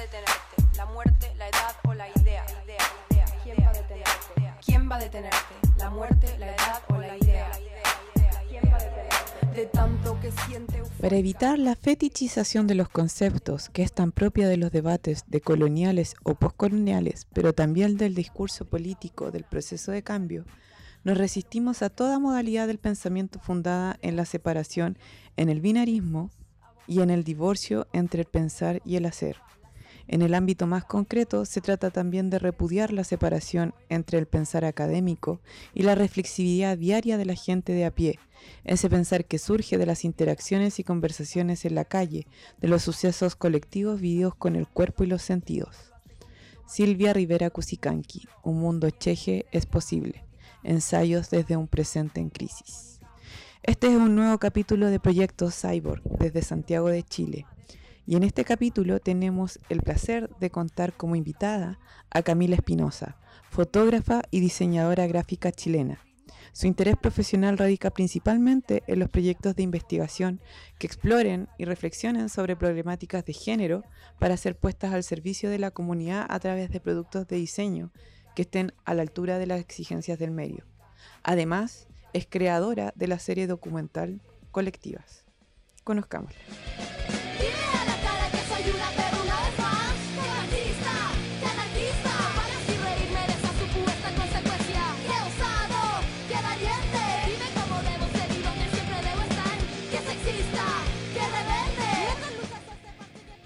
detenerte? ¿La muerte, la edad o la idea? ¿Quién va a detenerte? ¿Quién va a detenerte? ¿La muerte, la edad o la idea? ¿Quién va a detenerte? De tanto que siente Para evitar la fetichización de los conceptos, que es tan propia de los debates de coloniales o postcoloniales, pero también del discurso político del proceso de cambio, nos resistimos a toda modalidad del pensamiento fundada en la separación, en el binarismo y en el divorcio entre el pensar y el hacer. En el ámbito más concreto, se trata también de repudiar la separación entre el pensar académico y la reflexividad diaria de la gente de a pie, ese pensar que surge de las interacciones y conversaciones en la calle, de los sucesos colectivos vividos con el cuerpo y los sentidos. Silvia Rivera Cusicanqui, Un mundo cheje es posible. Ensayos desde un presente en crisis. Este es un nuevo capítulo de Proyecto Cyborg desde Santiago de Chile. Y en este capítulo tenemos el placer de contar como invitada a Camila Espinosa, fotógrafa y diseñadora gráfica chilena. Su interés profesional radica principalmente en los proyectos de investigación que exploren y reflexionen sobre problemáticas de género para ser puestas al servicio de la comunidad a través de productos de diseño que estén a la altura de las exigencias del medio. Además, es creadora de la serie documental Colectivas. Conozcámosla.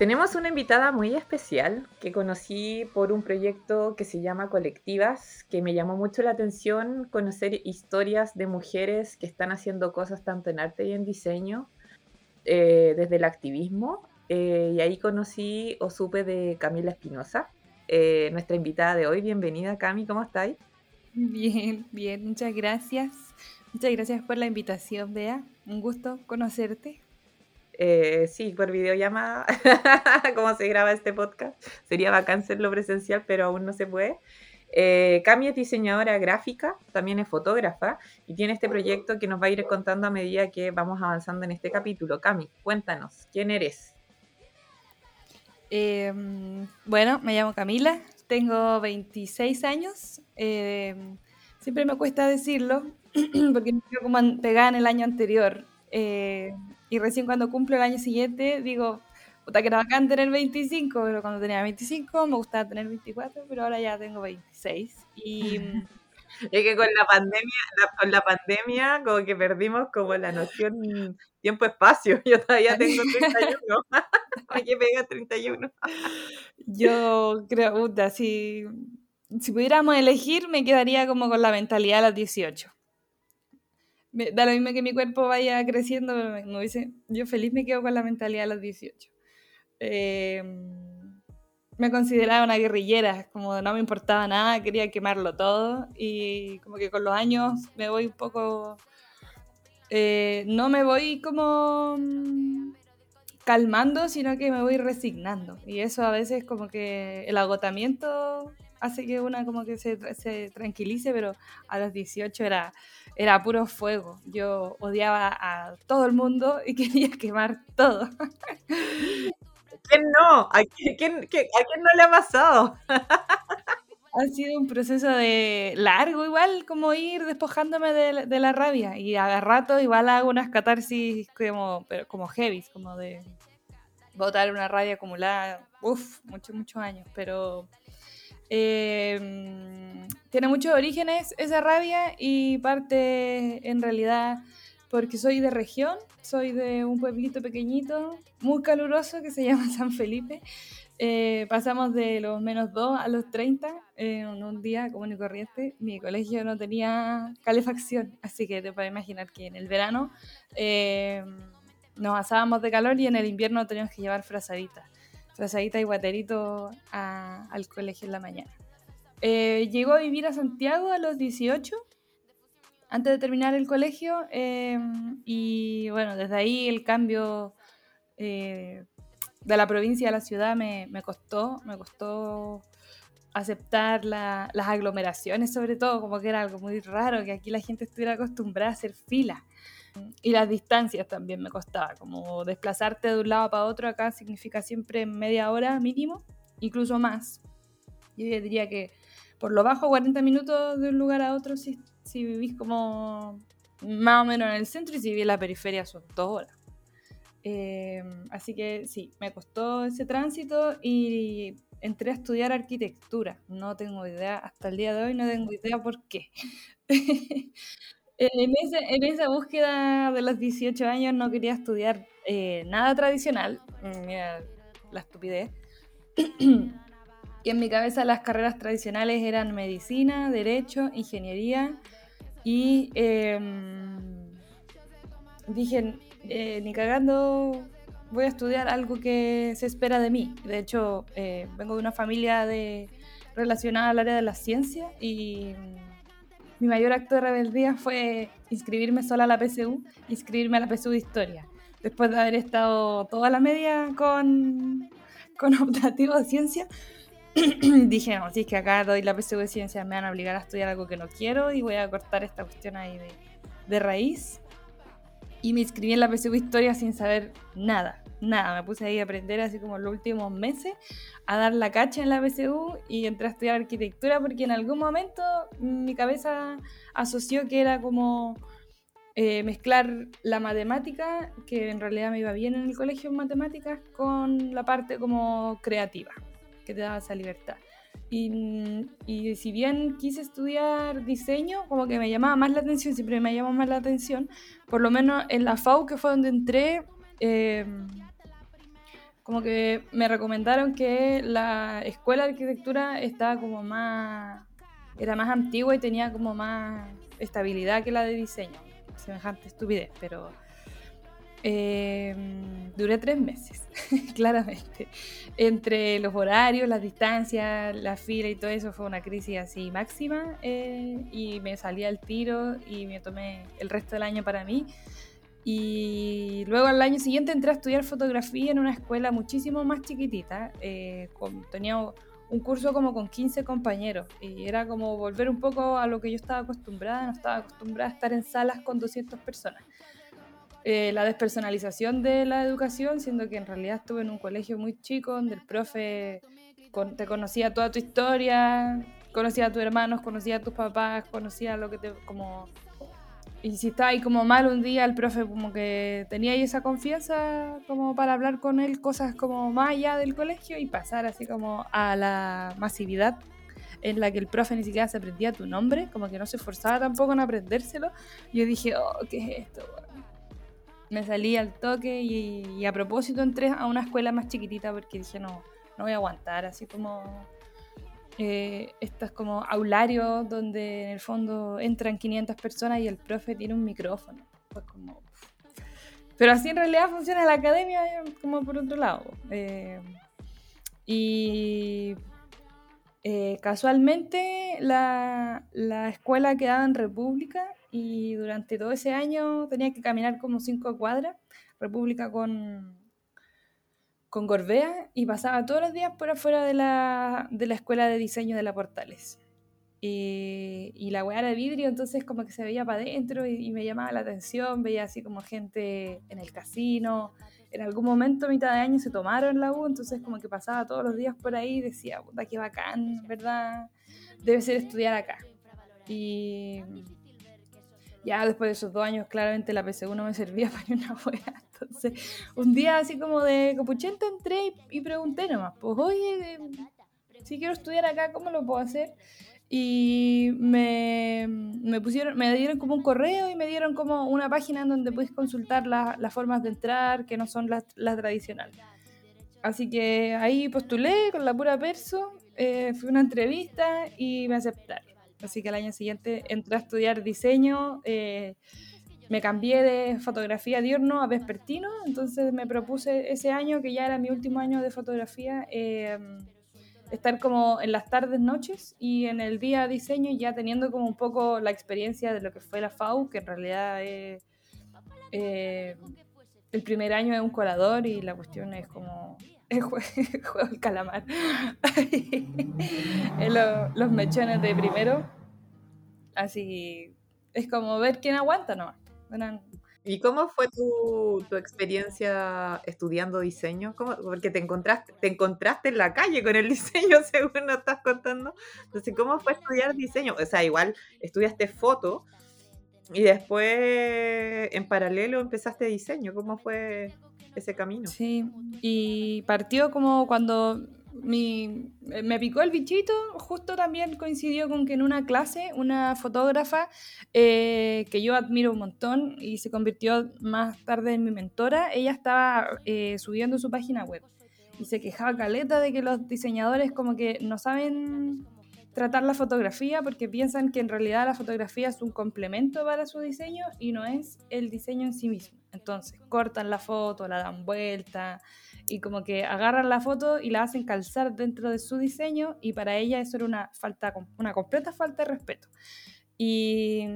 Tenemos una invitada muy especial que conocí por un proyecto que se llama Colectivas, que me llamó mucho la atención conocer historias de mujeres que están haciendo cosas tanto en arte y en diseño, eh, desde el activismo. eh, y ahí conocí o supe de Camila Espinosa, eh, nuestra invitada de hoy. Bienvenida, Cami, ¿cómo estáis? Bien, bien, muchas gracias. Muchas gracias por la invitación, Bea. Un gusto conocerte. Eh, sí, por videollamada, cómo se graba este podcast. Sería bacán hacerlo presencial, pero aún no se puede. Eh, Cami es diseñadora gráfica, también es fotógrafa y tiene este proyecto que nos va a ir contando a medida que vamos avanzando en este capítulo. Cami, cuéntanos, ¿quién eres? Eh, bueno, me llamo Camila, tengo 26 años. eh, siempre me cuesta decirlo porque me quedo como pegada en el año anterior. Y recién cuando cumplo el año siguiente digo, puta que era bacán tener 25, pero cuando tenía 25 me gustaba tener 24, pero ahora ya tengo 26. Y mm, Es que con la pandemia, la- con la pandemia como que perdimos como la noción tiempo-espacio. Yo todavía tengo 31. Oye, pega 31. Yo creo, puta, si, si pudiéramos elegir, me quedaría como con la mentalidad de los 18. Me- da lo mismo que mi cuerpo vaya creciendo, me, hubiese- yo feliz me quedo con la mentalidad de los 18. Eh, me consideraba una guerrillera, como no me importaba nada, quería quemarlo todo y como que con los años me voy un poco... eh, no me voy como mm, calmando, sino que me voy resignando. Y eso a veces como que el agotamiento hace que una como que se, se tranquilice, pero a los 18 era, era puro fuego. Yo odiaba a todo el mundo y quería quemar todo. ¿Quién no? ¿A quién, quién- a quién no le ha pasado? Ha sido un proceso de largo igual, como ir despojándome de, la- de la rabia. Y a rato igual hago unas catarsis como, pero como heavy, como de botar una rabia acumulada, uff, muchos, muchos años. Pero eh, tiene muchos orígenes esa rabia y parte en realidad porque soy de región, soy de un pueblito pequeñito, muy caluroso que se llama San Felipe. Eh, pasamos de los menos 2 a los 30 en un día común y corriente. Mi colegio no tenía calefacción, así que te puedes imaginar que en el verano eh, nos asábamos de calor y en el invierno teníamos que llevar frazaditas. Frazadita y guaterito al colegio en la mañana. Eh, llegó a vivir a Santiago a los 18, antes de terminar el colegio, eh, y bueno, desde ahí el cambio eh, de la provincia a la ciudad me, costó, me costó aceptar la- las aglomeraciones sobre todo, como que era algo muy raro, que aquí la gente estuviera acostumbrada a hacer fila. Y las distancias también me costaba, como desplazarte de un lado para otro acá significa siempre media hora mínimo. incluso más. Yo diría que por lo bajo 40 minutos de un lugar a otro si, si vivís como más o menos en el centro y si vivís en la periferia son dos horas. Eh, así que sí, me costó ese tránsito y entré a estudiar arquitectura. No tengo idea, hasta el día de hoy no tengo idea por qué. en, ese, en, esa búsqueda de los 18 años no quería estudiar eh, nada tradicional. Mm, mira la estupidez. y en mi cabeza las carreras tradicionales eran medicina, derecho, ingeniería y eh, dije, eh, ni cagando voy a estudiar algo que se espera de mí. De hecho, eh, vengo de una familia de, relacionada al área de la ciencia y mi mayor acto de rebeldía fue inscribirme sola a la PSU, inscribirme a la PSU de Historia. Después de haber estado toda la media con, con optativo de ciencia, dije, no, si es que acá doy la PSU de ciencia, me van a obligar a estudiar algo que no quiero y voy a cortar esta cuestión ahí de, de raíz y me inscribí en la PSU Historia sin saber nada, nada. Me puse ahí a aprender así como los últimos meses, a dar la cacha en la PSU y entré a estudiar arquitectura porque en algún momento mi cabeza asoció que era como eh, mezclar la matemática, que en realidad me iba bien en el colegio en matemáticas, con la parte como creativa, que te daba esa libertad. Y, si bien quise estudiar diseño, como que me llamaba más la atención, siempre me llamó más la atención, por lo menos en la FAU, que fue donde entré, eh, como que me recomendaron que la escuela de arquitectura estaba como más, era más antigua y tenía como más estabilidad que la de diseño. Semejante estupidez, pero eh, duré tres meses, claramente. Entre los horarios, las distancias, la fila y todo eso fue una crisis así máxima eh, y me salí al tiro y me tomé el resto del año para mí. Y luego al año siguiente entré a estudiar fotografía en una escuela muchísimo más chiquitita. Eh, tenía un curso como con 15 compañeros y era como volver un poco a lo que yo estaba acostumbrada. No estaba acostumbrada a estar en salas con 200 personas. Eh, la despersonalización de la educación, siendo que en realidad estuve en un colegio muy chico donde el profe te conocía toda tu historia, conocía a tus hermanos, conocía a tus papás, conocía lo que te como y si estaba ahí como mal un día el profe como que tenía ahí esa confianza como para hablar con él cosas como más allá del colegio y pasar así como a la masividad en la que el profe ni siquiera se aprendía tu nombre, como que no se esforzaba tampoco en aprendérselo. Yo dije, oh, ¿qué es esto? me salí al toque y, a propósito entré a una escuela más chiquitita porque dije, no, no voy a aguantar, así como eh, estas como aularios donde en el fondo entran 500 personas y el profe tiene un micrófono. Pues como... Pero así en realidad funciona la academia como por otro lado. Eh, y eh, casualmente la, la, escuela quedaba en República y durante todo ese año tenía que caminar como cinco cuadras, República con, con Gorbea, y pasaba todos los días por afuera de la, de la escuela de diseño de la Portales. Y, la weá era de vidrio, entonces como que se veía para adentro y, me llamaba la atención, veía así como gente en el casino. En algún momento, mitad de año, se tomaron la U, entonces como que pasaba todos los días por ahí y decía, puta, qué bacán, ¿verdad? Debe ser estudiar acá. Y ya después de esos dos años, claramente la PSU no me servía para una wea. Un día así como de copuchento entré y, pregunté nomás, pues oye, si quiero estudiar acá, ¿cómo lo puedo hacer? Y me, me, pusieron, me dieron como un correo y me dieron como una página en donde puedes consultar las formas de entrar, que no son las, las tradicionales. Así que ahí postulé con la pura perso, eh, fui una entrevista y me aceptaron. Así que el año siguiente entré a estudiar diseño, eh, me cambié de fotografía diurno a vespertino, entonces me propuse ese año, que ya era mi último año de fotografía, eh, estar como en las tardes, noches y en el día diseño ya teniendo como un poco la experiencia de lo que fue la FAU, que en realidad es... Eh, el primer año es un colador y la cuestión es como el juego del calamar. los, los mechones de primero. Así es como ver quién aguanta nomás. ¿Y cómo fue tu, tu experiencia estudiando diseño? ¿Cómo- porque te encontraste, te encontraste en la calle con el diseño, según nos estás contando. Entonces, ¿cómo fue estudiar diseño? O sea, igual estudiaste foto y después en paralelo empezaste diseño. ¿Cómo fue ese camino? Sí, y partió como cuando mi, eh, me picó el bichito, justo también coincidió con que en una clase una fotógrafa eh, que yo admiro un montón y se convirtió más tarde en mi mentora, ella estaba eh, subiendo su página web y se quejaba caleta de que los diseñadores como que no saben tratar la fotografía porque piensan que en realidad la fotografía es un complemento para su diseño y no es el diseño en sí mismo. Entonces cortan la foto, la dan vuelta y como que agarran la foto y la hacen calzar dentro de su diseño y para ella eso era una falta, una completa falta de respeto. Y,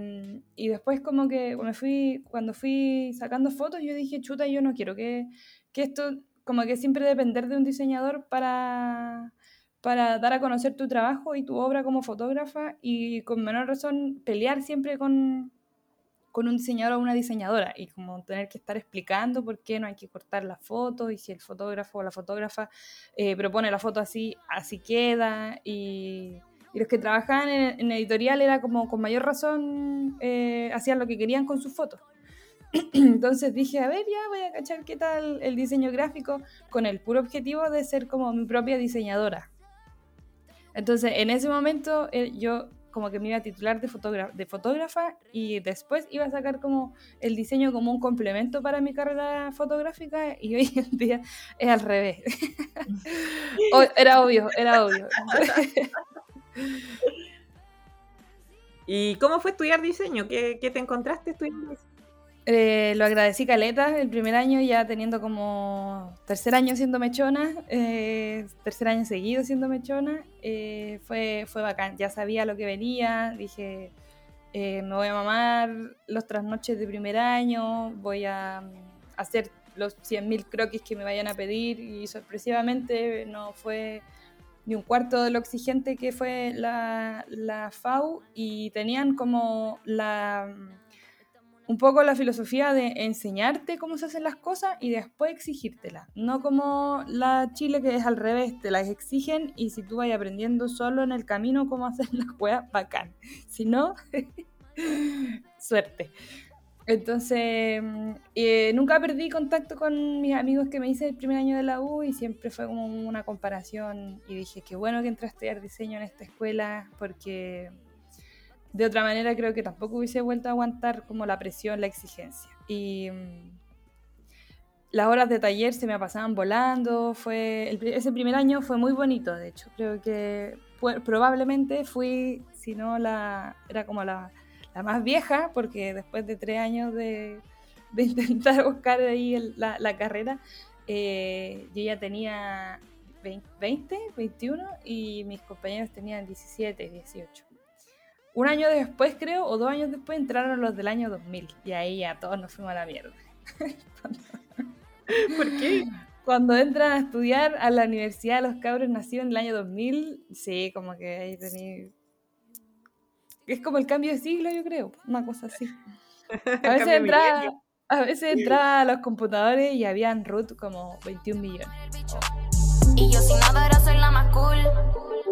y después como que me fui, cuando fui sacando fotos yo dije, chuta, yo no quiero que, que esto, como que siempre depender de un diseñador para, para dar a conocer tu trabajo y tu obra como fotógrafa y con menor razón pelear siempre con, con un diseñador o una diseñadora y como tener que estar explicando por qué no hay que cortar la foto y si el fotógrafo o la fotógrafa eh, propone la foto así, así queda y, los que trabajaban en, en, editorial era como con mayor razón eh, hacían lo que querían con sus fotos. Entonces dije, a ver, ya voy a cachar qué tal el diseño gráfico con el puro objetivo de ser como mi propia diseñadora. Entonces, en ese momento eh, yo como que me iba a titular de, fotógrafa, de fotógrafa y después iba a sacar como el diseño como un complemento para mi carrera fotográfica y hoy en día es al revés. era obvio, era obvio. ¿Y cómo fue estudiar diseño? ¿Qué, qué te encontraste estudiando diseño? Eh, lo agradecí caleta el primer año ya teniendo como tercer año siendo mechona, eh, tercer año seguido siendo mechona, eh, fue, fue bacán, ya sabía lo que venía, dije me voy a mamar los trasnoches de primer año, voy a hacer los 100.000 croquis que me vayan a pedir y sorpresivamente no fue ni un cuarto de lo exigente que fue la, la FAU y tenían como la un poco la filosofía de enseñarte cómo se hacen las cosas y después exigírtelas. No como la Chile que es al revés, te las exigen y si tú vas aprendiendo solo en el camino cómo hacer las cosas, bacán. Si no, suerte. Entonces, eh, nunca perdí contacto con mis amigos que me hice el primer año de la U y siempre fue como una comparación y dije, qué bueno que entré a estudiar diseño en esta escuela porque de otra manera creo que tampoco hubiese vuelto a aguantar como la presión, la exigencia. Y mmm, las horas de taller se me pasaban volando, fue ese primer año fue muy bonito, de hecho, creo que probablemente fui, si no la, era como la, la, más vieja, porque después de tres años de, intentar buscar ahí la, carrera, eh, yo ya tenía 20, 21 y mis compañeros tenían 17, 18 un año después, creo, o dos años después, entraron los del año 2000. Y ahí ya todos nos fuimos a la mierda. ¿Por qué? Cuando entran a estudiar a la universidad, los cabros nacidos en el año 2000, sí, como que ahí tenéis. Es como el cambio de siglo, yo creo, una cosa así. A veces entraba, a veces entraba a los computadores y habían root como 21 millones. Y yo sin nada ahora soy la más cool.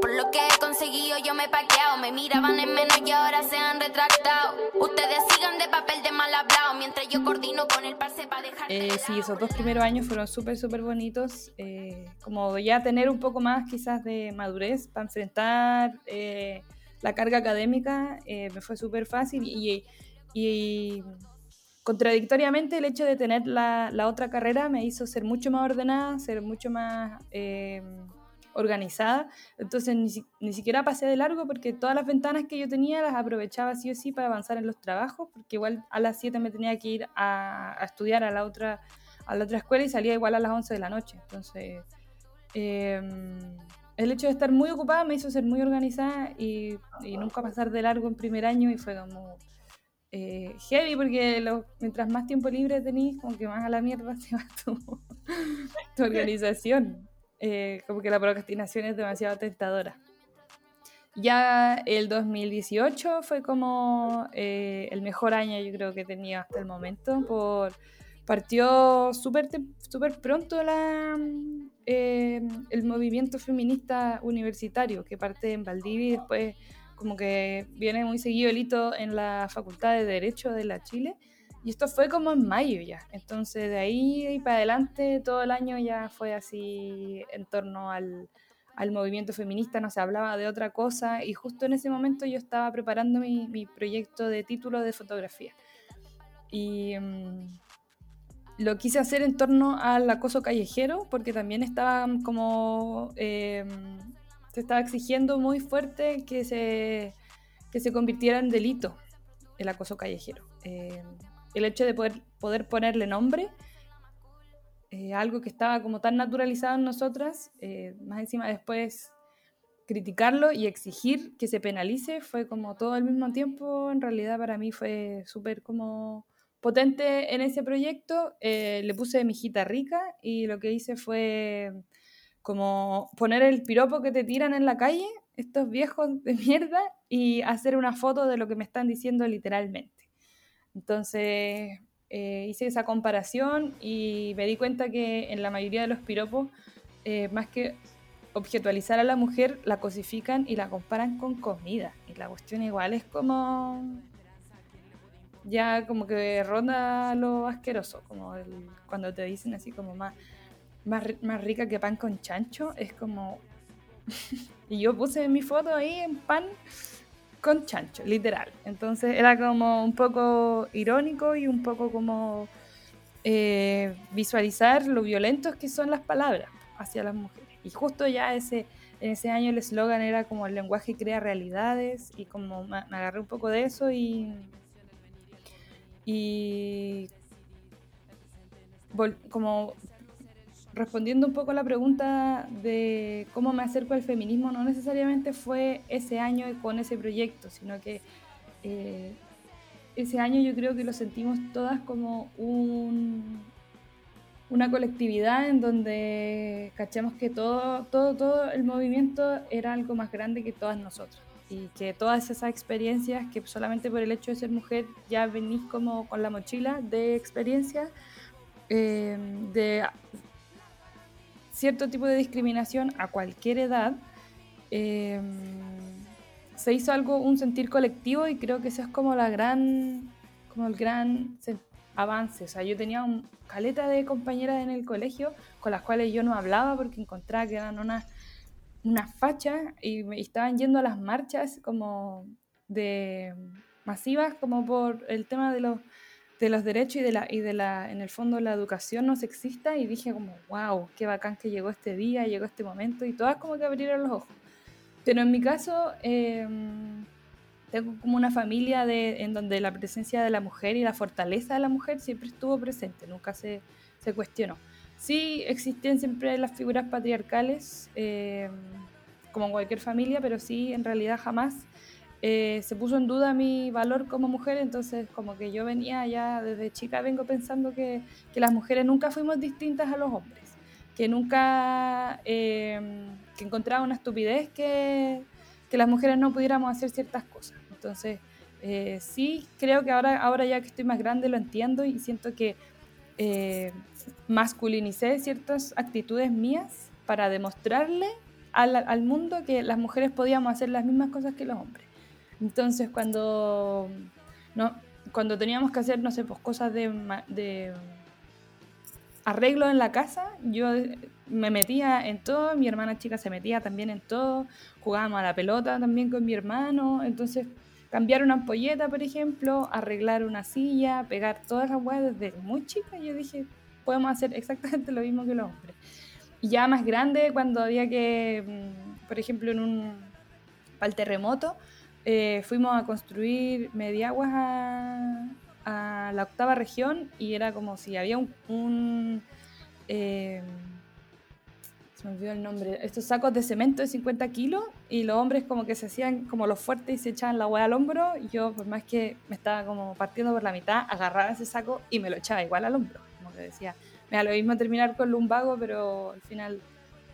Por lo que he conseguido yo me he paqueado. Me miraban en menos y ahora se han retractado. Ustedes sigan de papel de mal hablado Mientras yo coordino con el parce para dejar eh, Sí, esos dos primeros años fueron súper, súper bonitos eh, Como ya tener un poco más quizás de madurez Para enfrentar eh, la carga académica Me fue súper fácil y, y, contradictoriamente el hecho de tener la, la, otra carrera Me hizo ser mucho más ordenada Ser mucho más organizada, entonces ni, ni, siquiera pasé de largo porque todas las ventanas que yo tenía las aprovechaba sí o sí para avanzar en los trabajos, porque igual a las 7 me tenía que ir a, a estudiar a la, otra, a la otra escuela y salía igual a las 11 de la noche. Entonces, eh, el hecho de estar muy ocupada me hizo ser muy organizada y, y nunca pasar de largo en primer año y fue como... Eh, heavy porque lo, mientras más tiempo libre tenés, como que más a la mierda se va tu, tu organización. Eh, como que la procrastinación es demasiado tentadora. Ya el 2018 fue como eh, el mejor año yo creo que he tenido hasta el momento. Por, partió súper pronto la, eh, el movimiento feminista universitario que parte en Valdivia y después como que viene muy seguido el hito en la Facultad de Derecho de la Chile. Y esto fue como en mayo ya. Entonces de ahí y para adelante todo el año ya fue así en torno al, al movimiento feminista, no se hablaba de otra cosa. Y justo en ese momento yo estaba preparando mi, mi proyecto de título de fotografía. Y mm, lo quise hacer en torno al acoso callejero, porque también estaba como... eh, se estaba exigiendo muy fuerte que se, que se convirtiera en delito el acoso callejero. Eh, el hecho de poder, poder ponerle nombre, eh, algo que estaba como tan naturalizado en nosotras, eh, más encima después criticarlo y exigir que se penalice, fue como todo al mismo tiempo, en realidad para mí fue súper como potente en ese proyecto. Eh, le puse mi hijita rica y lo que hice fue como poner el piropo que te tiran en la calle, estos viejos de mierda, y hacer una foto de lo que me están diciendo literalmente. Entonces eh, hice esa comparación y me di cuenta que en la mayoría de los piropos, eh, más que objetualizar a la mujer, la cosifican y la comparan con comida. Y la cuestión igual es como... Ya como que ronda lo asqueroso, como el- cuando te dicen así como más más, más rica que pan con chancho, es como... y yo puse mi foto ahí en pan con chancho, literal. Entonces era como un poco irónico y un poco como eh, visualizar lo violentos que son las palabras hacia las mujeres. Y justo ya ese, en ese año el eslogan era como el lenguaje crea realidades y como me, agarré un poco de eso y... Y como respondiendo un poco a la pregunta de cómo me acerco al feminismo, no necesariamente fue ese año con ese proyecto, sino que eh, ese año yo creo que lo sentimos todas como un, una colectividad en donde cachamos que todo, todo, todo el movimiento era algo más grande que todas nosotras. Y que todas esas experiencias, que solamente por el hecho de ser mujer ya venís como con la mochila de experiencias, eh, de cierto tipo de discriminación a cualquier edad, eh, se hizo algo, un sentir colectivo y creo que eso es como la gran, como el gran avance. O sea, yo tenía un caleta de compañeras en el colegio con las cuales yo no hablaba porque encontraba que eran unas fachas y, y estaban yendo a las marchas como de masivas como por el tema de los de los derechos y de la y de la en el fondo la educación no sexista y dije como wow qué bacán que llegó este día llegó este momento y todas como que abrieron los ojos. Pero en mi caso eh, tengo como una familia de, en donde la presencia de la mujer y la fortaleza de la mujer siempre estuvo presente nunca se, se cuestionó. Sí existen siempre las figuras patriarcales eh, como en cualquier familia pero sí en realidad jamás eh, se puso en duda mi valor como mujer, entonces como que yo venía ya desde chica, vengo pensando que, que las mujeres nunca fuimos distintas a los hombres, que nunca, eh, que encontraba una estupidez que, que las mujeres no pudiéramos hacer ciertas cosas. Entonces, eh, sí, creo que ahora, ahora ya que estoy más grande lo entiendo y siento que eh, masculinicé ciertas actitudes mías para demostrarle al, al mundo que las mujeres podíamos hacer las mismas cosas que los hombres. Entonces, cuando, no, cuando teníamos que hacer, no sé, pues cosas de, de arreglo en la casa, yo me metía en todo, mi hermana chica se metía también en todo, jugábamos a la pelota también con mi hermano, entonces cambiar una ampolleta, por ejemplo, arreglar una silla, pegar todas las weas desde muy chica, yo dije, podemos hacer exactamente lo mismo que los hombres. Ya más grande, cuando había que, mm, por ejemplo, en un, para el terremoto, eh, fuimos a construir mediaguas a, a la octava región y era como si había un... eh, se me olvidó el nombre, estos sacos de cemento de 50 kilos y los hombres como que se hacían como los fuertes y se echaban la hueá al hombro yo por más que me estaba como partiendo por la mitad, agarraba ese saco y me lo echaba igual al hombro, como que decía, me da lo mismo terminar con lumbago, pero al final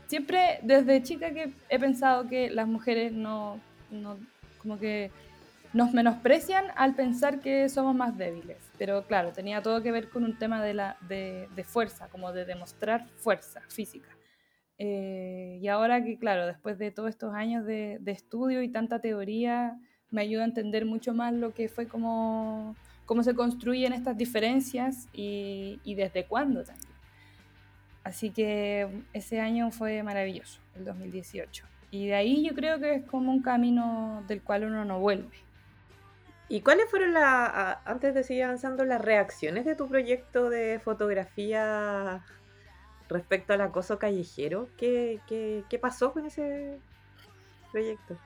siempre desde chica que he pensado que las mujeres no- como que nos menosprecian al pensar que somos más débiles. Pero claro, tenía todo que ver con un tema de, la, de, de fuerza, como de demostrar fuerza física. Eh, y ahora que, claro, después de todos estos años de, de estudio y tanta teoría, me ayuda a entender mucho más lo que fue como cómo se construyen estas diferencias y, y desde cuándo también. Así que ese año fue maravilloso, el 2018. Y de ahí yo creo que es como un camino del cual uno no vuelve. ¿Y cuáles fueron las, antes de seguir avanzando, las reacciones de tu proyecto de fotografía respecto al acoso callejero? ¿Qué, qué, qué pasó con ese proyecto?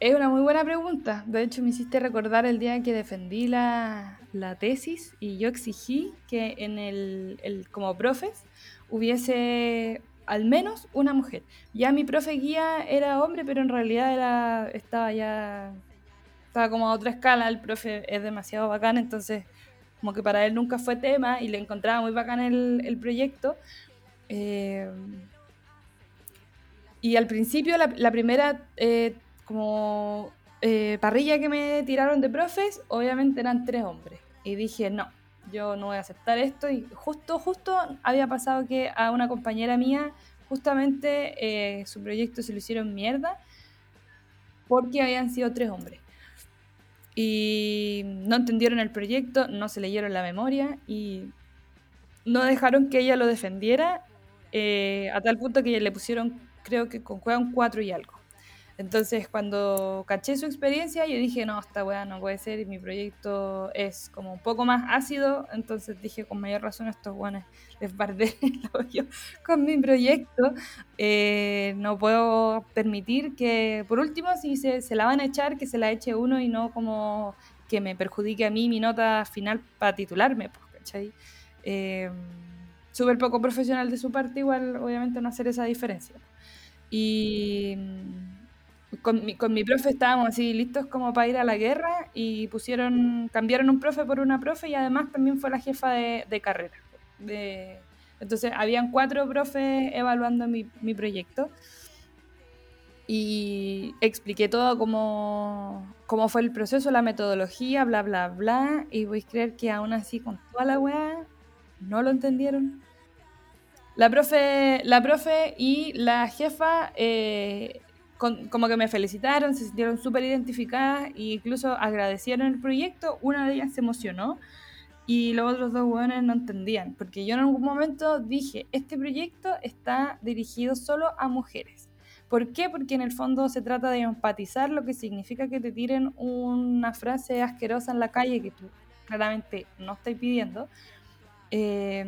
Es una muy buena pregunta. De hecho, me hiciste recordar el día que defendí la, la tesis y yo exigí que en el, el- como profes hubiese al menos una mujer. Ya mi profe guía era hombre, pero en realidad era, estaba ya estaba como a otra escala. El profe es demasiado bacán, entonces como que para él nunca fue tema y le encontraba muy bacán el, proyecto. Eh, y al principio, la, la primera eh, como eh, parrilla que me tiraron de profes, obviamente eran tres hombres. Y dije, no, yo no voy a aceptar esto. Y justo, justo había pasado que a una compañera mía, justamente eh, su proyecto se lo hicieron mierda porque habían sido tres hombres. Y no entendieron el proyecto, no se leyeron la memoria y no dejaron que ella lo defendiera eh, a tal punto que le pusieron, creo que con un 4 y algo. Entonces, cuando caché su experiencia, yo dije, no, esta weá no puede ser y mi proyecto es como un poco más ácido. Entonces dije, con mayor razón, estos weones les bardé el hoyo con mi proyecto. Eh, no puedo permitir que, por último, si se, se la van a echar, que se la eche uno y no como que me perjudique a mí mi nota final para titularme, pues, ¿cachai? Eh, Súper poco profesional de su parte, igual, obviamente, no hacer esa diferencia. Y con mi, con mi profe estábamos así listos como para ir a la guerra y pusieron, cambiaron un profe por una profe y además también fue la jefa de, de carrera. De, entonces, habían cuatro profes evaluando mi, mi proyecto y expliqué todo cómo, cómo fue el proceso, la metodología, bla, bla, bla. Y voy a creer que aún así, con toda la weá, no lo entendieron. La profe, la profe y la jefa eh, como que me felicitaron, se sintieron súper identificadas e incluso agradecieron el proyecto. Una de ellas se emocionó y los otros dos hueones no entendían, porque yo en algún momento dije, este proyecto está dirigido solo a mujeres. ¿Por qué? Porque en el fondo se trata de empatizar lo que significa que te tiren una frase asquerosa en la calle que tú claramente no estás pidiendo. Eh,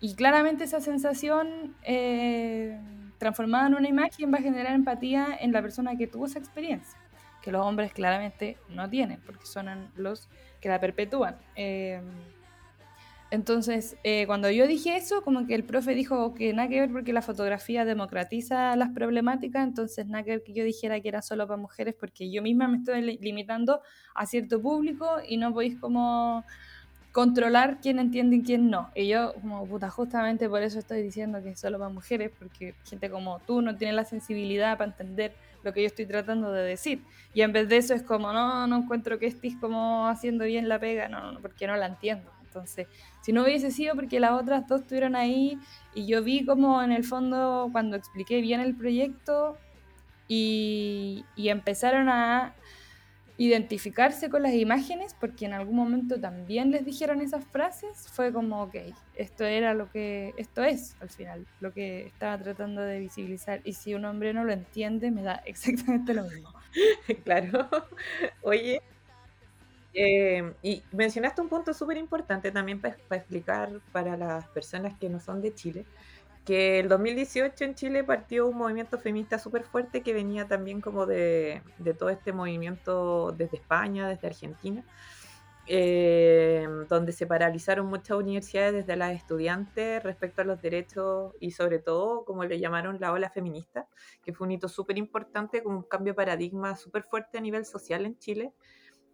y claramente esa sensación eh, transformada en una imagen va a generar empatía en la persona que tuvo esa experiencia, que los hombres claramente no tienen, porque son los que la perpetúan. Eh, entonces, eh, cuando yo dije eso, como que el profe dijo que nada que ver porque la fotografía democratiza las problemáticas, entonces nada que ver que yo dijera que era solo para mujeres porque yo misma me estoy li- limitando a cierto público y no podéis como controlar quién entiende y quién no. Y yo, como puta, justamente por eso estoy diciendo que solo para mujeres, porque gente como tú no tiene la sensibilidad para entender lo que yo estoy tratando de decir. Y en vez de eso es como, no, no encuentro que estés como haciendo bien la pega, no, no, porque no la entiendo. Entonces, si no hubiese sido porque las otras dos estuvieron ahí y yo vi como en el fondo cuando expliqué bien el proyecto y empezaron a identificarse con las imágenes, porque en algún momento también les dijeron esas frases, fue como, ok, esto era lo que, esto es al final, lo que estaba tratando de visibilizar. Y si un hombre no lo entiende, me da exactamente lo mismo. Claro. Oye, eh, y mencionaste un punto súper importante también para explicar para las personas que no son de Chile, que el 2018 en Chile partió un movimiento feminista súper fuerte que venía también como de, de todo este movimiento desde España, desde Argentina, eh, donde se paralizaron muchas universidades desde las estudiantes respecto a los derechos y sobre todo, como le llamaron, la ola feminista, que fue un hito súper importante, con un cambio de paradigma súper fuerte a nivel social en Chile,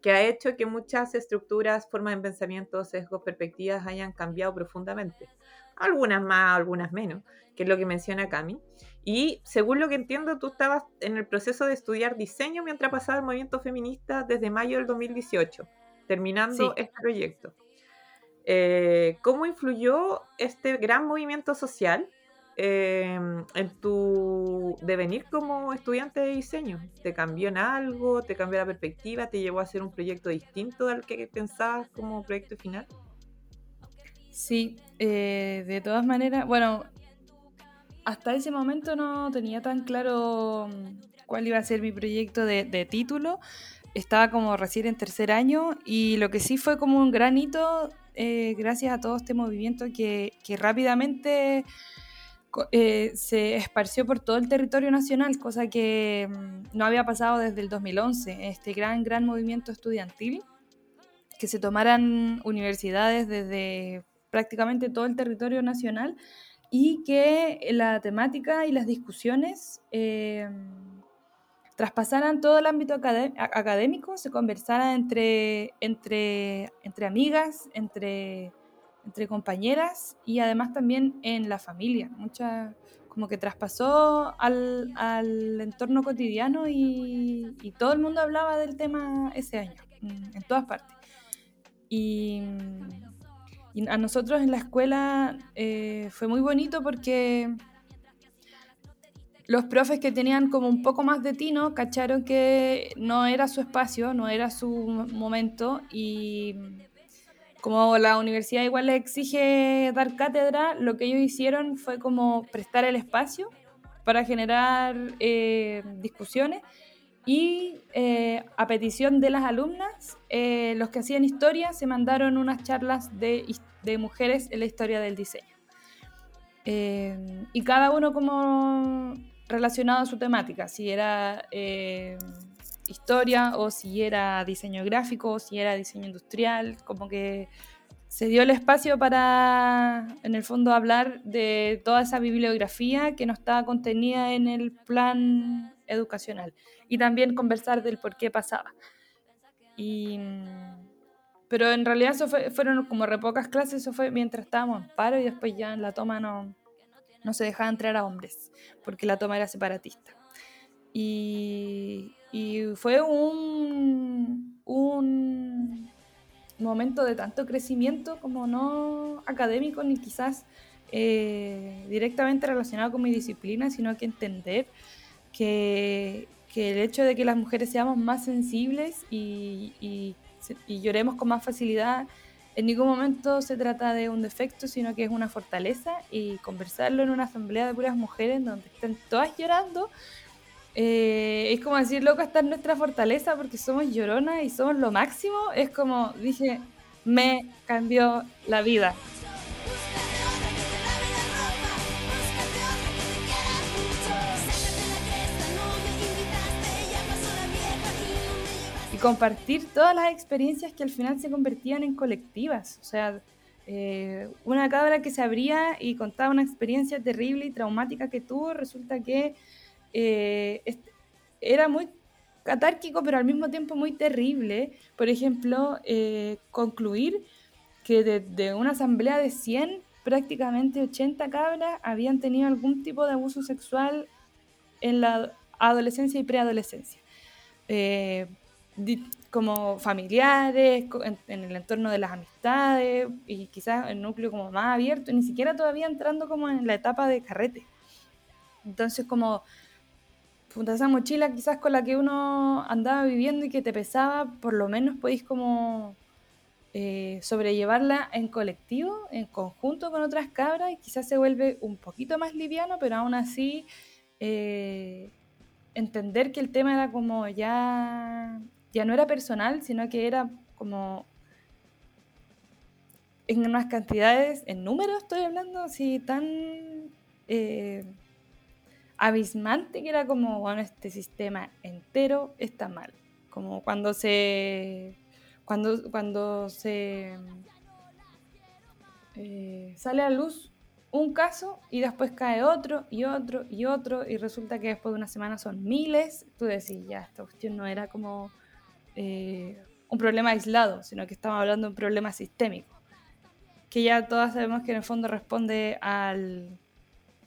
que ha hecho que muchas estructuras, formas de pensamiento, sesgos, perspectivas hayan cambiado profundamente. Algunas más, algunas menos, que es lo que menciona Cami. Y según lo que entiendo, tú estabas en el proceso de estudiar diseño mientras pasaba el movimiento feminista desde mayo del 2018, terminando Sí. este proyecto. Eh, ¿Cómo influyó este gran movimiento social eh, en tu devenir como estudiante de diseño? ¿Te cambió en algo? ¿Te cambió la perspectiva? ¿Te llevó a hacer un proyecto distinto al que pensabas como proyecto final? Sí, eh, de todas maneras, bueno, hasta ese momento no tenía tan claro mm, cuál iba a ser mi proyecto de, título. Estaba como recién en tercer año y lo que sí fue como un gran hito eh, gracias a todo este movimiento que, que rápidamente eh, se esparció por todo el territorio nacional, cosa que mm, no había pasado desde el 2011, este gran, gran movimiento estudiantil, que se tomaran universidades desde prácticamente todo el territorio nacional y que la temática y las discusiones eh, traspasaran todo el ámbito académico, se conversara entre, entre, entre amigas, entre, entre compañeras y además también en la familia. Mucha, como que traspasó al, al entorno cotidiano y, y todo el mundo hablaba del tema ese año, en todas partes. Y, y a nosotros en la escuela eh, fue muy bonito porque los profes que tenían como un poco más de tino cacharon que no era su espacio, no era su mo- momento y como la universidad igual les exige dar cátedra, lo que ellos hicieron fue como prestar el espacio para generar eh, discusiones y eh, a petición de las alumnas, eh, los que hacían historia se mandaron unas charlas de, mujeres en la historia del diseño. Eh, y cada uno como relacionado a su temática, si era historia o si era diseño gráfico o si era diseño industrial, como que se dio el espacio para, en el fondo, hablar de toda esa bibliografía que no estaba contenida en el plan educacional y también conversar del por qué pasaba. Y, pero en realidad eso fue- fueron como re pocas clases, eso fue mientras estábamos en paro y después ya en la toma no, no se dejaba entrar a hombres, porque la toma era separatista. Y, y fue un, un momento de tanto crecimiento como no académico ni quizás eh, directamente relacionado con mi disciplina, sino que entender que, que el hecho de que las mujeres seamos más sensibles y, y, y lloremos con más facilidad, en ningún momento se trata de un defecto, sino que es una fortaleza y conversarlo en una asamblea de puras mujeres donde estén todas llorando. Eh, es como decir, loco, esta es nuestra fortaleza porque somos lloronas y somos lo máximo. Es como, dije, me cambió la vida. y compartir todas las experiencias que al final se convertían en colectivas. O sea, eh, una cabra que se abría y contaba una experiencia terrible y traumática que tuvo, resulta que eh, era muy catárquico, pero al mismo tiempo muy terrible. Por ejemplo, eh, concluir que de, una asamblea de 100, prácticamente 80 cabras habían tenido algún tipo de abuso sexual en la adolescencia y preadolescencia. Eh, como familiares, en, en el entorno de las amistades y quizás el núcleo como más abierto, ni siquiera todavía entrando como en la etapa de carrete. Entonces como puta, esa mochila quizás con la que uno andaba viviendo y que te pesaba, por lo menos podéis como eh, sobrellevarla en colectivo, en conjunto con otras cabras y quizás se vuelve un poquito más liviano, pero aún así eh, entender que el tema era como ya, ya no era personal, sino que era como en unas cantidades, en números estoy hablando, así tan eh, abismante que era como, bueno, este sistema entero está mal. Como cuando se, cuando, cuando se eh, sale a luz un caso y después cae otro y otro y otro y resulta que después de una semana son miles, tú decís, ya, esta cuestión no era como eh, un problema aislado, sino que estamos hablando de un problema sistémico, que ya todas sabemos que en el fondo responde al,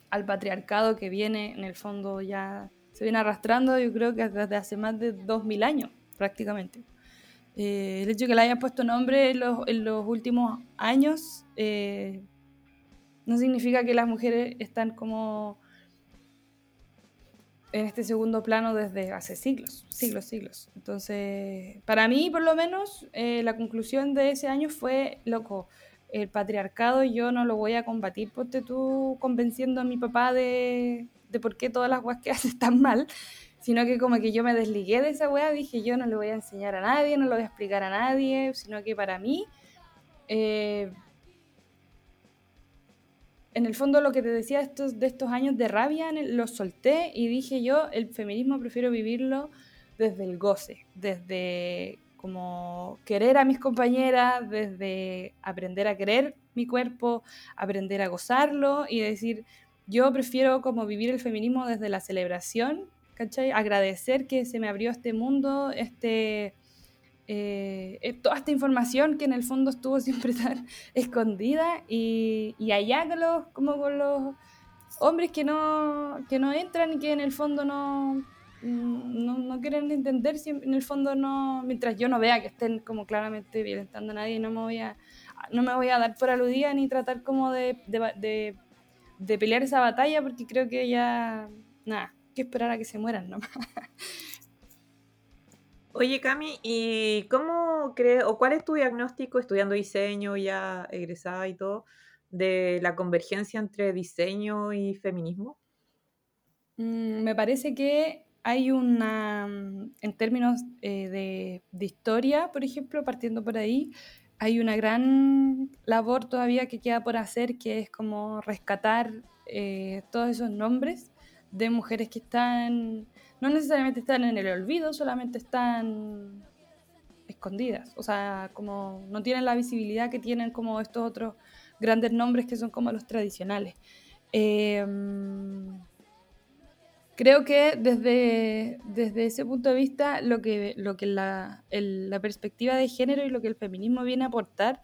al patriarcado que viene, en el fondo ya se viene arrastrando, yo creo que desde hace más de 2000 años prácticamente. Eh, el hecho de que le hayan puesto nombre en los, en los últimos años eh, no significa que las mujeres están como en este segundo plano desde hace siglos, siglos, siglos. Entonces, para mí, por lo menos, eh, la conclusión de ese año fue, loco, el patriarcado yo no lo voy a combatir, porque tú convenciendo a mi papá de, de por qué todas las weas que hace están mal, sino que como que yo me desligué de esa wea, dije yo no le voy a enseñar a nadie, no lo voy a explicar a nadie, sino que para mí... Eh, en el fondo lo que te decía estos, de estos años de rabia, los solté y dije yo, el feminismo prefiero vivirlo desde el goce, desde como querer a mis compañeras, desde aprender a querer mi cuerpo, aprender a gozarlo y decir, yo prefiero como vivir el feminismo desde la celebración, ¿cachai? Agradecer que se me abrió este mundo, este, eh, eh, toda esta información que en el fondo estuvo siempre tan escondida y, y allá con los, como con los hombres que no, que no entran y que en el fondo no, no, no quieren entender, si en el fondo no, mientras yo no vea que estén como claramente violentando a nadie, no me voy a, no me voy a dar por aludida ni tratar como de, de, de, de pelear esa batalla porque creo que ya, nada, que esperar a que se mueran nomás. Oye, Cami, ¿y cómo crees, o cuál es tu diagnóstico estudiando diseño, ya egresada y todo, de la convergencia entre diseño y feminismo? Mm, me parece que hay una, mm, en términos eh, de, de historia, por ejemplo, partiendo por ahí, hay una gran labor todavía que queda por hacer, que es como rescatar eh, todos esos nombres de mujeres que están no necesariamente están en el olvido, solamente están escondidas. O sea, como no tienen la visibilidad que tienen como estos otros grandes nombres que son como los tradicionales. Em, creo que desde, desde ese punto de vista, lo que, lo que la, la perspectiva de género y lo que el feminismo viene a aportar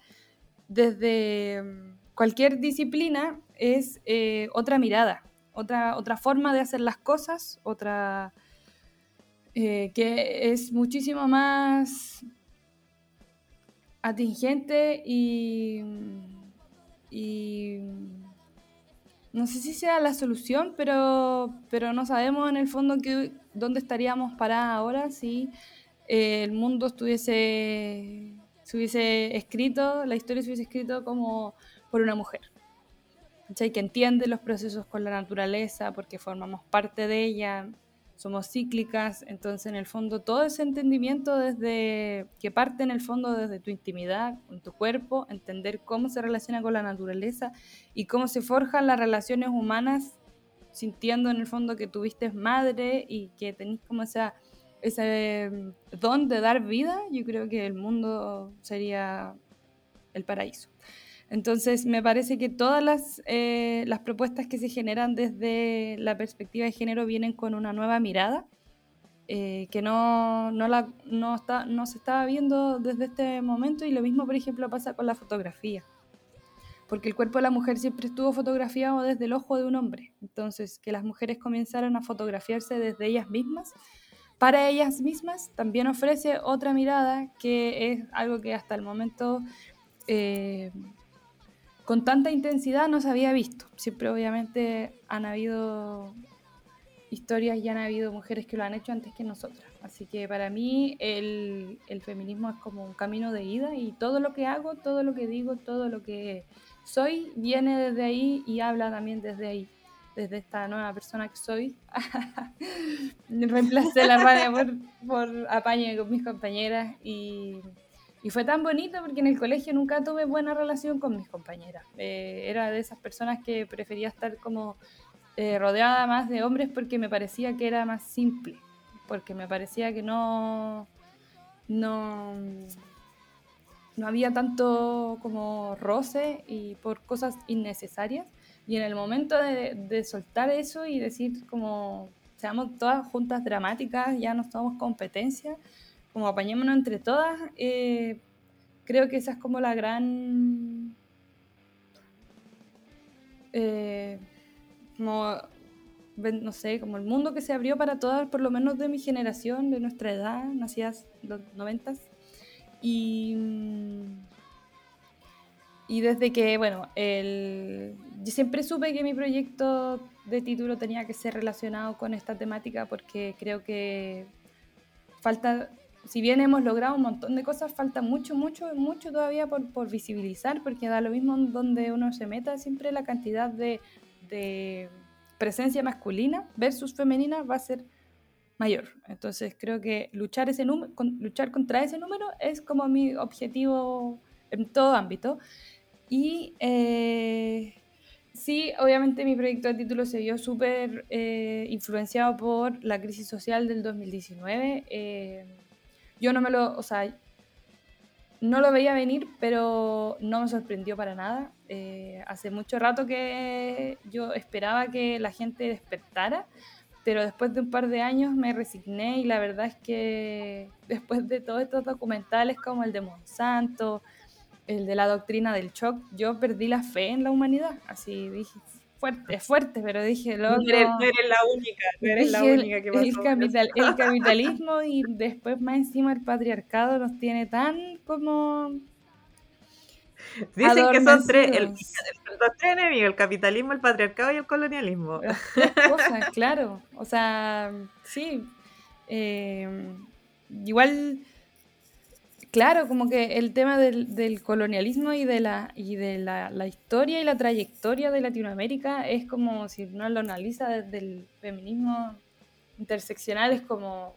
desde cualquier disciplina es eh, otra mirada, otra, otra forma de hacer las cosas, otra, eh, que es muchísimo más atingente y, y, no sé si sea la solución, pero, pero no sabemos en el fondo que, dónde estaríamos paradas ahora si eh, el mundo estuviese, se escrito, la historia se hubiese escrito como por una mujer. Que entiende los procesos con la naturaleza porque formamos parte de ella, somos cíclicas, entonces en el fondo todo ese entendimiento desde que parte en el fondo desde tu intimidad, con tu cuerpo, entender cómo se relaciona con la naturaleza y cómo se forjan las relaciones humanas sintiendo en el fondo que tuviste madre y que tenés como esa, ese mm, don de dar vida, yo creo que el mundo sería el paraíso. Entonces, me parece que todas las, eh, las propuestas que se generan desde la perspectiva de género vienen con una nueva mirada, eh, que no, no, la, no, está, no se estaba viendo desde este momento y lo mismo, por ejemplo, pasa con la fotografía. Porque el cuerpo de la mujer siempre estuvo fotografiado desde el ojo de un hombre. Entonces, que las mujeres comenzaron a fotografiarse desde ellas mismas, para ellas mismas, también ofrece otra mirada que es algo que hasta el momento eh, con tanta intensidad no se había visto. Siempre obviamente han habido historias y han habido mujeres que lo han hecho antes que nosotras. Así que para mí el, feminismo es como un camino de ida y todo lo que hago, todo lo que digo, todo lo que soy viene desde ahí y habla también desde ahí, desde esta nueva persona que soy. Reemplacé la radio por, por apaño con mis compañeras y y fue tan bonito porque en el colegio nunca tuve buena relación con mis compañeras. Eh, era de esas personas que prefería estar como eh, rodeada más de hombres porque me parecía que era más simple, porque me parecía que no, no, no había tanto como roce y por cosas innecesarias. Y en el momento de, de soltar eso y decir como seamos todas juntas dramáticas, ya no somos competencia, como apañémonos entre todas, eh, creo que esa es como la gran eh, como, no sé, como el mundo que se abrió para todas, por lo menos de mi generación, de nuestra edad, nacidas los noventas. Y, y desde que, bueno, el, yo siempre supe que mi proyecto de título tenía que ser relacionado con esta temática porque creo que falta, si bien hemos logrado un montón de cosas, falta mucho, mucho, mucho todavía por, por visibilizar, porque da lo mismo donde uno se meta, siempre la cantidad de, de presencia masculina versus femenina va a ser mayor. Entonces creo que luchar, ese con- luchar contra ese número es como mi objetivo en todo ámbito. Y eh, sí, obviamente mi proyecto de título se vio súper eh, influenciado por la crisis social del 2019. Eh, yo no me lo, o sea, no lo veía venir, pero no me sorprendió para nada. Eh, hace mucho rato que yo esperaba que la gente despertara, pero después de un par de años me resigné y la verdad es que después de todos estos documentales como el de Monsanto, el de la doctrina del shock, yo perdí la fe en la humanidad. Así dije, fuerte, fuerte, pero dije, loco. No eres, no eres la única, no eres la el- única que el, pasó. capital- el capitalismo y después más encima el patriarcado nos tiene tan como Dicen que son tres, el, adormecidos. los tres enemigos, el capitalismo, el patriarcado y el colonialismo. cosas, claro. O sea, sí. eh, igual, claro, como que el tema del, colonialismo y de, la, y de la historia y la trayectoria de Latinoamérica es como, si uno lo analiza desde el feminismo interseccional, es como,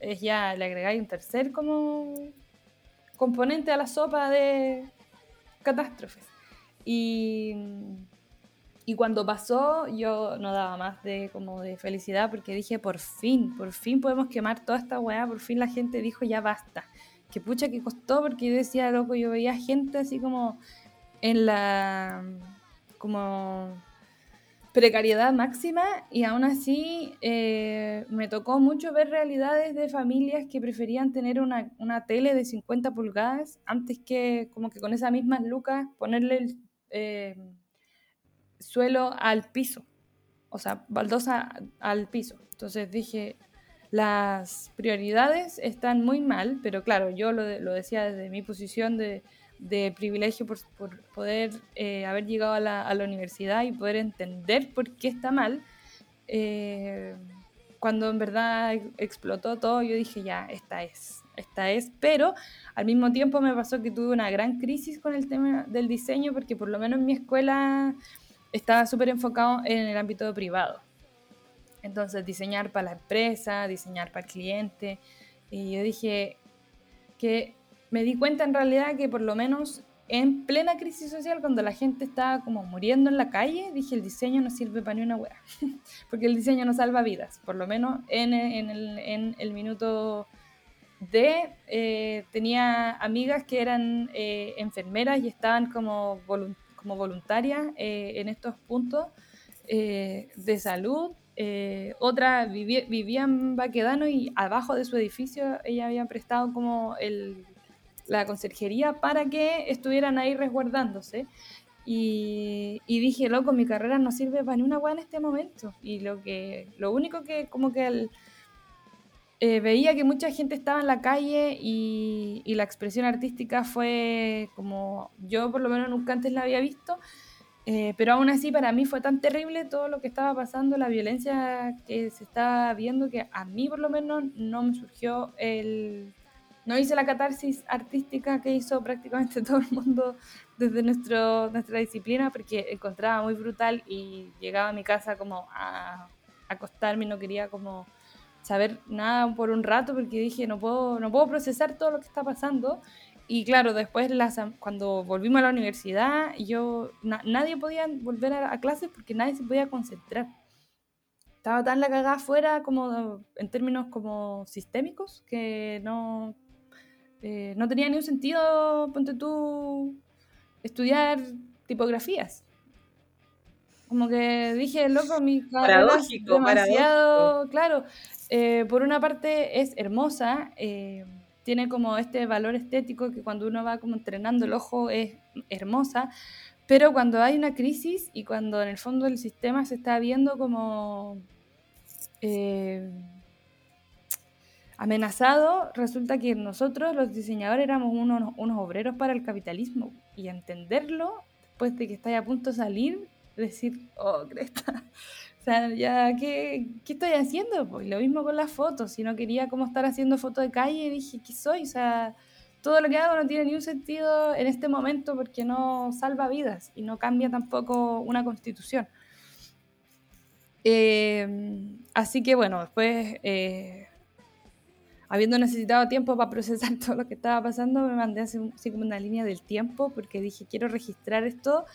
es ya, le agregáis un tercer como componente a la sopa de catástrofes. Y, y cuando pasó, yo no daba más de como de felicidad porque dije, por fin, por fin podemos quemar toda esta weá, por fin la gente dijo, ya basta. Que pucha que costó porque yo decía, loco, yo veía gente así como en la como precariedad máxima y aún así eh, me tocó mucho ver realidades de familias que preferían tener una, una tele de 50 pulgadas antes que como que con esas mismas lucas ponerle el eh, suelo al piso, o sea, baldosa al piso. Entonces dije, las prioridades están muy mal, pero claro, yo lo, de- lo decía desde mi posición de, de privilegio por, por poder eh, haber llegado a la, a la universidad y poder entender por qué está mal. Eh, cuando en verdad ex- explotó todo, yo dije, ya, esta es, esta es, pero al mismo tiempo me pasó que tuve una gran crisis con el tema del diseño, porque por lo menos en mi escuela estaba súper enfocado en el ámbito privado. Entonces, diseñar para la empresa, diseñar para el cliente. Y yo dije que me di cuenta en realidad que por lo menos en plena crisis social, cuando la gente estaba como muriendo en la calle, dije el diseño no sirve para ni una wea. Porque el diseño no salva vidas. Por lo menos en, el, minuto D eh, tenía amigas que eran eh, enfermeras y estaban como, volun- como voluntarias eh, en estos puntos de salud. Eh, otra vivía en Baquedano y abajo de su edificio ella había prestado como el, la conserjería para que estuvieran ahí resguardándose. Y, y dije, loco, mi carrera no sirve para ni una weá en este momento. Y lo que lo único que como que eh, veía que mucha gente estaba en la calle y la expresión artística fue como yo por lo menos nunca antes la había visto. Eh, pero aún así para mí fue tan terrible todo lo que estaba pasando, la violencia que se estaba viendo, que a mí por lo menos no me surgió el... No hice la catarsis artística que hizo prácticamente todo el mundo desde nuestro, nuestra disciplina, porque encontraba muy brutal y llegaba a mi casa como a acostarme y no quería como saber nada por un rato porque dije no puedo, no puedo procesar todo lo que está pasando. Y claro, después las, cuando volvimos a la universidad, yo na- nadie podía volver a, a clases porque nadie se podía concentrar. Estaba tan la cagada afuera como en términos como sistémicos que no, eh, no tenía ni un sentido, ponte tú, estudiar tipografías. Como que dije, loco, mi carrera es Paradójico, demasiado, claro. eh, por una parte es hermosa, eh, tiene como este valor estético que cuando uno va como entrenando el ojo es hermosa, Pero cuando hay una crisis y cuando en el fondo el sistema se está viendo como eh, amenazado, resulta que nosotros los diseñadores éramos unos, unos obreros para el capitalismo y entenderlo después de que estáis a punto de salir, decir, oh, cresta, o sea, ya, ¿qué, qué estoy haciendo? Pues lo mismo con las fotos, si no quería como estar haciendo fotos de calle, dije, ¿qué soy? O sea, todo lo que hago no tiene ni un sentido en este momento porque no salva vidas y no cambia tampoco una constitución. Eh, así que bueno, después, eh, habiendo necesitado tiempo para procesar todo lo que estaba pasando, me mandé así, como una línea del tiempo porque dije, quiero registrar esto,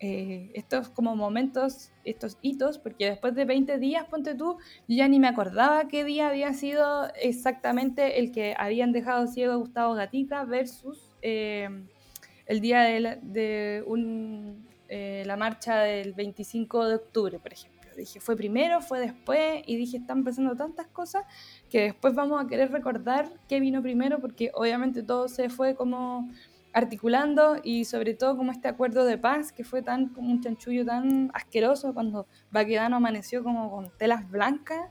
eh, estos como momentos, estos hitos, porque después de 20 días, ponte tú, yo ya ni me acordaba qué día había sido exactamente el que habían dejado ciego a Gustavo Gatica versus eh, el día de, la, de eh, la marcha del 25 de octubre, por ejemplo. Dije, fue primero, fue después, y dije, están pasando tantas cosas que después vamos a querer recordar qué vino primero, porque obviamente todo se fue como articulando y sobre todo como este acuerdo de paz que fue tan como un chanchullo tan asqueroso cuando Baquedano amaneció como con telas blancas.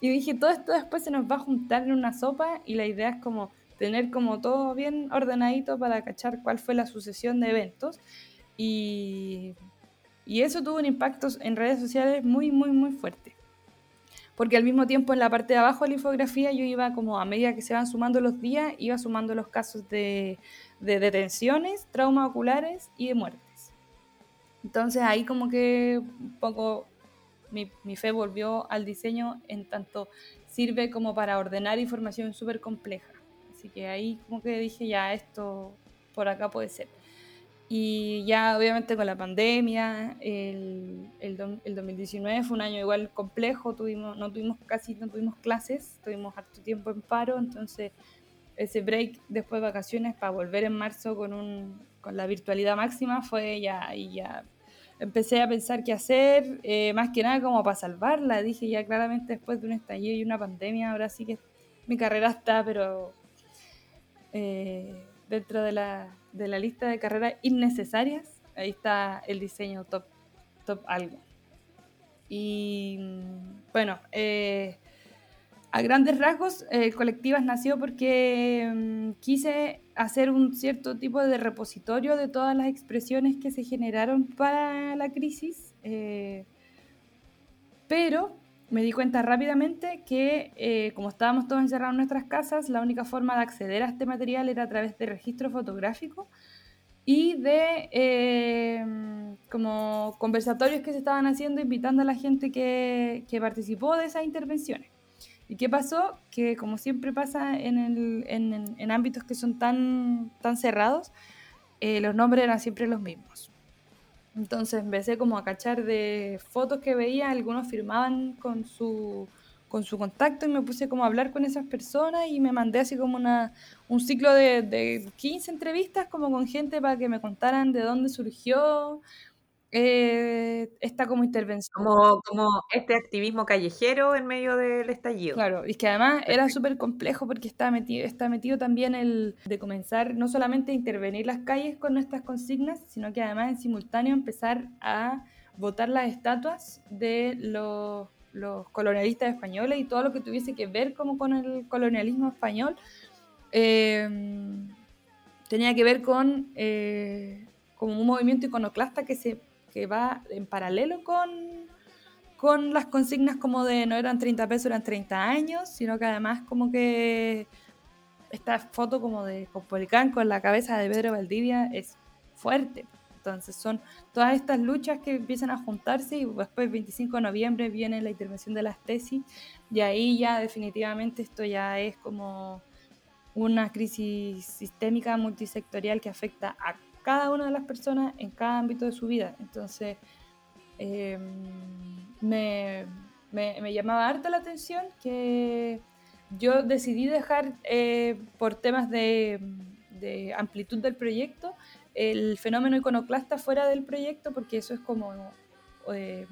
Y dije todo esto después se nos va a juntar en una sopa y la idea es como tener como todo bien ordenadito para cachar cuál fue la sucesión de eventos. Y, y eso tuvo un impacto en redes sociales muy muy muy fuerte. Porque al mismo tiempo en la parte de abajo de la infografía yo iba como a medida que se van sumando los días, iba sumando los casos de, de detenciones, traumas oculares y de muertes. Entonces ahí como que un poco mi, mi fe volvió al diseño en tanto sirve como para ordenar información súper compleja. Así que ahí como que dije ya esto por acá puede ser. Y ya obviamente con la pandemia, el, el, el, 2019 fue un año igual complejo, tuvimos, no tuvimos casi, no tuvimos clases, tuvimos harto tiempo en paro, entonces ese break después de vacaciones para volver en marzo con, un, con la virtualidad máxima fue ya, y ya empecé a pensar qué hacer, eh, más que nada como para salvarla, dije ya claramente después de un estallido y una pandemia, ahora sí que mi carrera está, pero eh, dentro de la, de la lista de carreras innecesarias, ahí está el diseño top, top algo. Y bueno, eh, a grandes rasgos, eh, Colectivas nació porque mm, quise hacer un cierto tipo de repositorio de todas las expresiones que se generaron para la crisis, eh, pero me di cuenta rápidamente que eh, como estábamos todos encerrados en nuestras casas, la única forma de acceder a este material era a través de registro fotográfico y de como conversatorios que se estaban haciendo invitando a la gente que, que, participó de esas intervenciones. ¿Y qué pasó? Que como siempre pasa en, el, en, en ámbitos que son tan, tan cerrados, eh, los nombres eran siempre los mismos. Entonces empecé como a cachar de fotos que veía, algunos firmaban con su, con su contacto y me puse como a hablar con esas personas y me mandé así como una, un ciclo de, de 15 entrevistas como con gente para que me contaran de dónde surgió eh, esta como intervención. Como, como este activismo callejero en medio del estallido. Claro, y que además era súper complejo porque está metido, está metido también el de comenzar no solamente a intervenir las calles con nuestras consignas, sino que además en simultáneo empezar a votar las estatuas de los, los colonialistas españoles y todo lo que tuviese que ver como con el colonialismo español. Eh, tenía que ver con eh, como un movimiento iconoclasta que se que va en paralelo con, con las consignas como de no eran 30 pesos, eran 30 años, sino que además como que esta foto como de Copolicán con la cabeza de Pedro Valdivia es fuerte. Entonces son todas estas luchas que empiezan a juntarse y después el 25 de noviembre viene la intervención de las tesis y ahí ya definitivamente esto ya es como una crisis sistémica multisectorial que afecta a cada una de las personas en cada ámbito de su vida. Entonces, eh, me, me, llamaba harta la atención que yo decidí dejar eh, por temas de, de, amplitud del proyecto el fenómeno iconoclasta fuera del proyecto porque eso es como eh,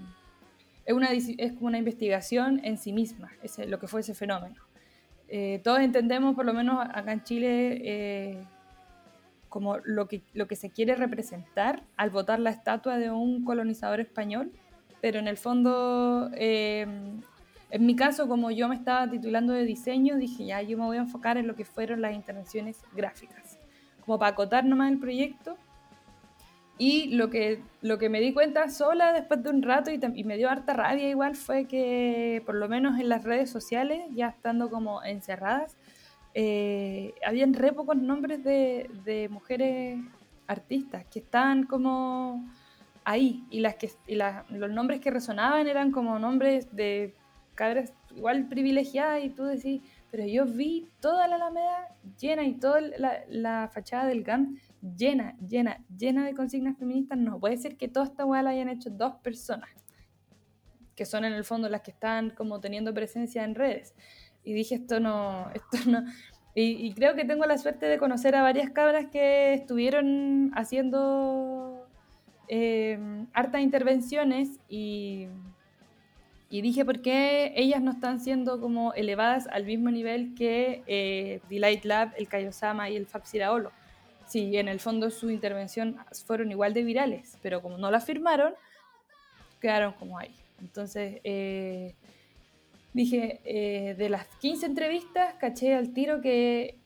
es, una, es como una investigación en sí misma, es lo que fue ese fenómeno. Todos entendemos, por lo menos acá en Chile, como lo que, lo que se quiere representar al votar la estatua de un colonizador español, pero en el fondo, eh, en mi caso, como yo me estaba titulando de diseño, dije, ya, yo me voy a enfocar en lo que fueron las intervenciones gráficas, como para acotar nomás el proyecto. Y lo que, lo que me di cuenta sola después de un rato y, y me dio harta rabia igual fue que por lo menos en las redes sociales, ya estando como encerradas, eh, habían re pocos nombres de, mujeres artistas que estaban como ahí y las que y la- los nombres que resonaban eran como nombres de cabras igual privilegiadas y tú decís pero yo vi toda la Alameda llena y toda la, fachada del GAM llena, llena, llena de consignas feministas. No puede ser que toda esta weá la hayan hecho dos personas que son en el fondo las que están como teniendo presencia en redes y dije esto no, esto no y, y creo que tengo la suerte de conocer a varias cabras que estuvieron haciendo eh, hartas intervenciones y, y dije por qué ellas no están siendo como elevadas al mismo nivel que eh, Delight Lab, el Kaiosama y el Fab Siraolo. Sí, en el fondo su intervención fueron igual de virales, pero como no la firmaron, quedaron como ahí. Entonces, eh, dije, eh, de las 15 entrevistas, caché al tiro que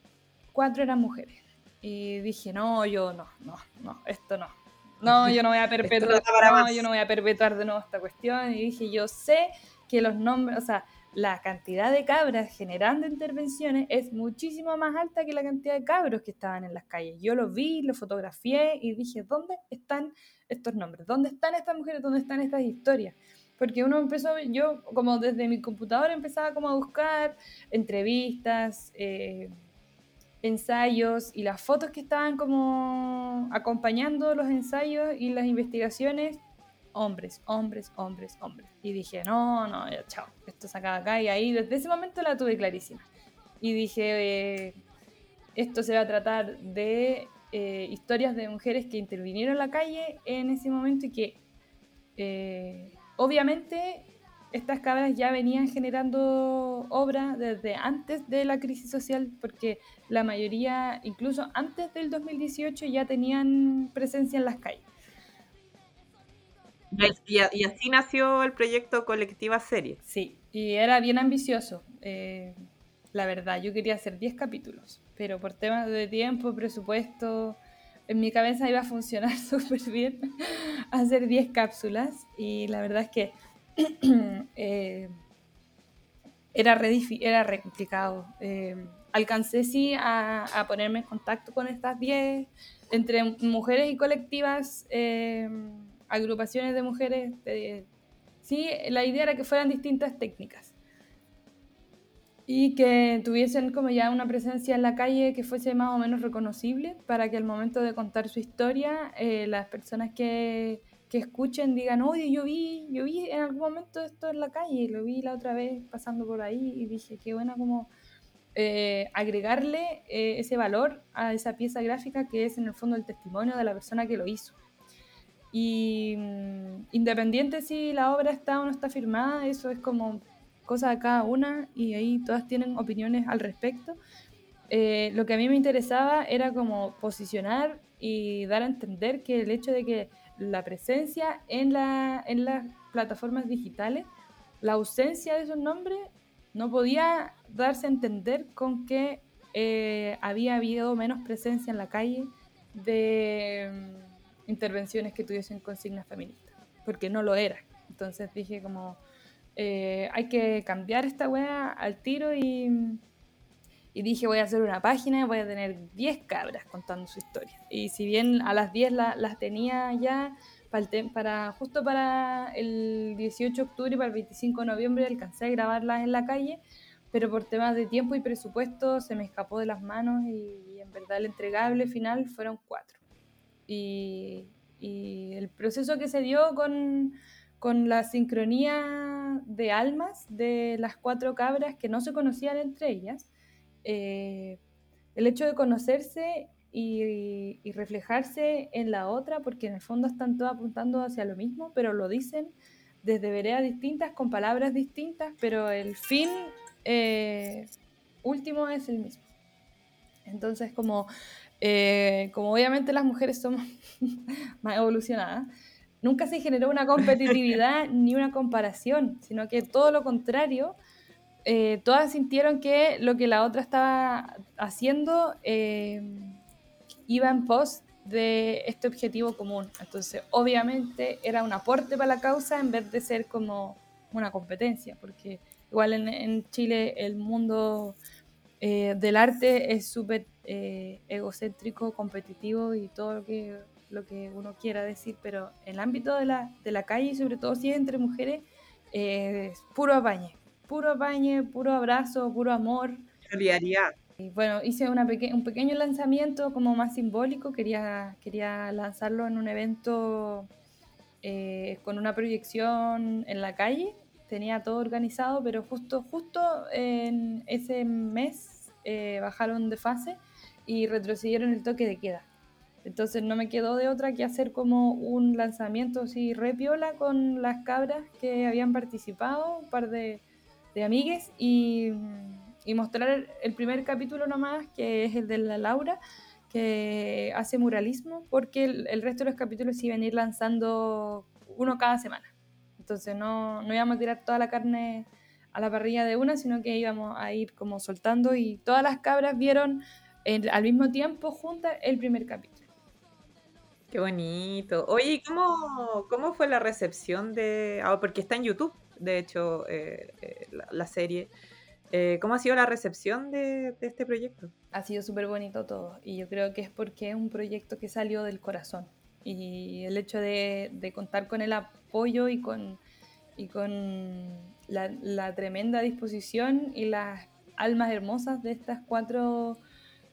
cuatro eran mujeres. Y dije, no, yo no, no, no, esto no. No, yo no voy a perpetuar, no, yo no voy a perpetuar de nuevo esta cuestión. Y dije, yo sé que los nombres, o sea, la cantidad de cabras generando intervenciones es muchísimo más alta que la cantidad de cabros que estaban en las calles. Yo lo vi, lo fotografié y dije, ¿dónde están estos nombres? ¿Dónde están estas mujeres? ¿Dónde están estas historias? Porque uno empezó, yo como desde mi computadora empezaba como a buscar entrevistas, eh, ensayos y las fotos que estaban como acompañando los ensayos y las investigaciones, hombres, hombres, hombres, hombres. Y dije, no, no, ya, chao, esto se acaba acá. Y ahí desde ese momento la tuve clarísima. Y dije, eh, esto se va a tratar de eh, historias de mujeres que intervinieron en la calle en ese momento y que eh, obviamente estas cabras ya venían generando obra desde antes de la crisis social, porque la mayoría, incluso antes del 2018, ya tenían presencia en las calles. Y, y así nació el proyecto Colectiva Serie. Sí, y era bien ambicioso. eh, la verdad, yo quería hacer 10 capítulos, pero por temas de tiempo, presupuesto, en mi cabeza iba a funcionar súper bien hacer 10 cápsulas y la verdad es que eh, era, re, era re complicado. Eh, alcancé sí a, a ponerme en contacto con estas 10 entre mujeres y colectivas, eh, agrupaciones de mujeres. sí, la idea era que fueran distintas técnicas y que tuviesen como ya una presencia en la calle que fuese más o menos reconocible para que al momento de contar su historia eh, las personas que, que escuchen digan, oye, yo vi, yo vi en algún momento esto en la calle, lo vi la otra vez pasando por ahí y dije, qué buena como eh, agregarle eh, ese valor a esa pieza gráfica que es en el fondo el testimonio de la persona que lo hizo. Y mm, independiente si la obra está o no está firmada, eso es como cosa de cada una y ahí todas tienen opiniones al respecto. Eh, lo que a mí me interesaba era como posicionar y dar a entender que el hecho de que la presencia en, la, en las plataformas digitales, la ausencia de esos nombres, no podía darse a entender con que eh, había habido menos presencia en la calle de mm, intervenciones que tuviesen consignas feministas, porque no lo era. Entonces dije como, eh, hay que cambiar esta wea al tiro y, y dije voy a hacer una página y voy a tener 10 cabras contando su historia. Y si bien a las 10 la- las tenía ya para, para justo para el 18 de octubre y para el 25 de noviembre alcancé a grabarlas en la calle, pero por temas de tiempo y presupuesto se me escapó de las manos y, en verdad el entregable final fueron cuatro. Y, y el proceso que se dio con, con la sincronía de almas de las cuatro cabras que no se conocían entre ellas, eh, el hecho de conocerse y, reflejarse en la otra, porque en el fondo están todas apuntando hacia lo mismo, pero lo dicen desde veredas distintas, con palabras distintas, pero el fin eh, último es el mismo. Entonces, como eh, como obviamente las mujeres somos más evolucionadas, nunca se generó una competitividad ni una comparación, sino que todo lo contrario, eh, todas sintieron que lo que la otra estaba haciendo eh, iba en pos de este objetivo común. Entonces, obviamente era un aporte para la causa en vez de ser como una competencia, porque igual en, Chile el mundo eh, del arte es súper egocéntrico, competitivo y todo lo que, lo que uno quiera decir, pero en el ámbito de la, de la calle, y sobre todo si es entre mujeres, eh, es puro apañe, puro apañe, puro abrazo, puro amor. Solidaridad. Y bueno, hice una peque- un pequeño lanzamiento como más simbólico, quería, quería lanzarlo en un evento eh, con una proyección en la calle, tenía todo organizado, pero justo, justo en ese mes eh, bajaron de fase y retrocedieron el toque de queda. Entonces no me quedó de otra que hacer como un lanzamiento así re piola con las cabras que habían participado, un par de, de amigues, y, y mostrar el primer capítulo nomás, que es el de la Laura, que hace muralismo, porque el, el resto de los capítulos iban a ir lanzando uno cada semana. Entonces no, no íbamos a tirar toda la carne a la parrilla de una, sino que íbamos a ir como soltando y todas las cabras vieron en- al mismo tiempo juntas el primer capítulo. Qué bonito. Oye, ¿y cómo, cómo fue la recepción de... Ah, porque está en YouTube, de hecho, eh, eh, la, serie. Eh, ¿Cómo ha sido la recepción de, este proyecto? Ha sido súper bonito todo y yo creo que es porque es un proyecto que salió del corazón y el hecho de, de contar con el apoyo y con, y con la, la tremenda disposición y las almas hermosas de estas cuatro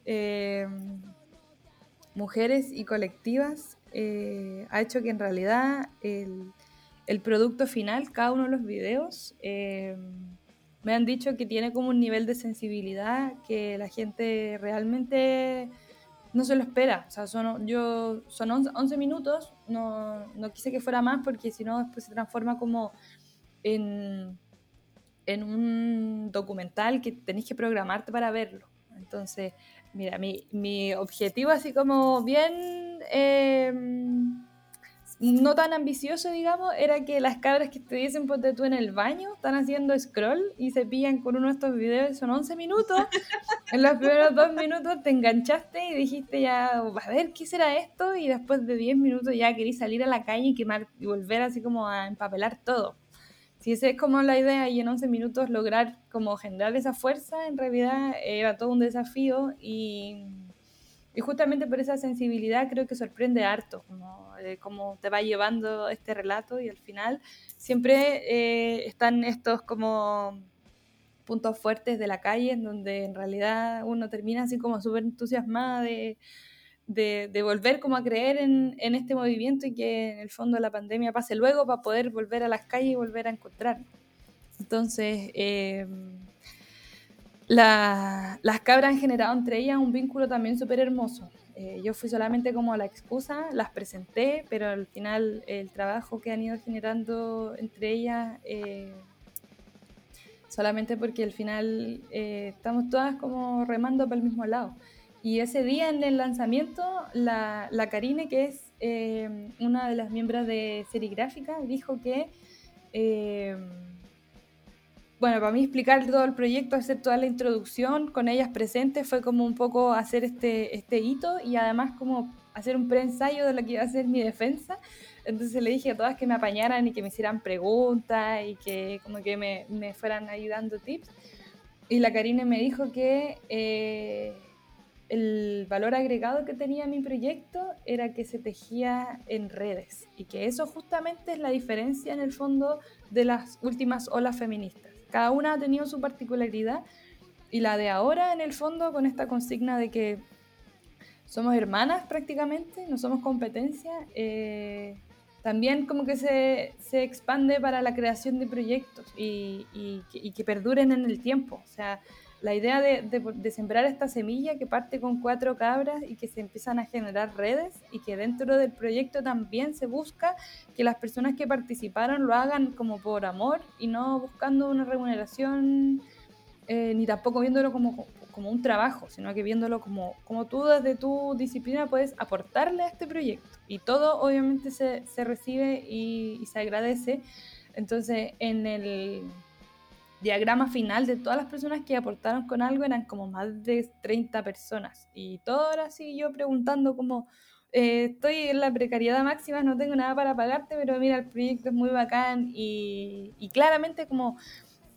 eh, mujeres y colectivas eh, ha hecho que en realidad el, producto final, cada uno de los videos, eh, me han dicho que tiene como un nivel de sensibilidad que la gente realmente no se lo espera. O sea, son, yo, son 11, 11 minutos, no, no quise que fuera más porque si no después se transforma como en, en un documental que tenéis que programarte para verlo. Entonces, mira, mi, mi objetivo así como bien... eh, no tan ambicioso, digamos, era que las cabras que estuviesen, ponte tú en el baño, están haciendo scroll y se pillan con uno de estos videos son 11 minutos. en los primeros dos minutos te enganchaste y dijiste ya, a ver, ¿qué será esto? Y después de 10 minutos ya querías salir a la calle y quemar y volver así como a empapelar todo. Si esa es como la idea y en 11 minutos lograr como generar esa fuerza, en realidad era todo un desafío y... Justamente por esa sensibilidad creo que sorprende harto, como, eh, te va llevando este relato y al final siempre eh, están estos como puntos fuertes de la calle en donde en realidad uno termina así como súper entusiasmada de, de, volver como a creer en, este movimiento y que en el fondo la pandemia pase luego para poder volver a las calles y volver a encontrarnos. Entonces... Eh, la, las cabras han generado entre ellas un vínculo también súper hermoso. Eh, yo fui solamente como la excusa, las presenté, pero al final el trabajo que han ido generando entre ellas, eh, solamente porque al final eh, estamos todas como remando para el mismo lado. Y ese día en el lanzamiento, la, la Karine, que es eh, una de las miembros de Serigráfica, dijo que eh, bueno, para mí explicar todo el proyecto, hacer toda la introducción con ellas presentes fue como un poco hacer este, este hito y además como hacer un preensayo de lo que iba a ser mi defensa. Entonces le dije a todas que me apañaran y que me hicieran preguntas y que como que me, me fueran ayudando tips. Y la Karine me dijo que eh, el valor agregado que tenía mi proyecto era que se tejía en redes y que eso justamente es la diferencia en el fondo de las últimas olas feministas. Cada una ha tenido su particularidad y la de ahora, en el fondo, con esta consigna de que somos hermanas prácticamente, no somos competencia, eh, también como que se, se, expande para la creación de proyectos y, y, que perduren en el tiempo. O sea, la idea de, sembrar esta semilla que parte con cuatro cabras y que se empiezan a generar redes y que dentro del proyecto también se busca que las personas que participaron lo hagan como por amor y no buscando una remuneración eh, ni tampoco viéndolo como, como un trabajo, sino que viéndolo como, como tú desde tu disciplina puedes aportarle a este proyecto. Y todo obviamente se, se recibe y se agradece. Entonces, en el diagrama final de todas las personas que aportaron con algo eran como más de 30 personas. Y todo ahora sí yo preguntando como, eh, estoy en la precariedad máxima, no tengo nada para pagarte, pero mira, el proyecto es muy bacán y, y claramente como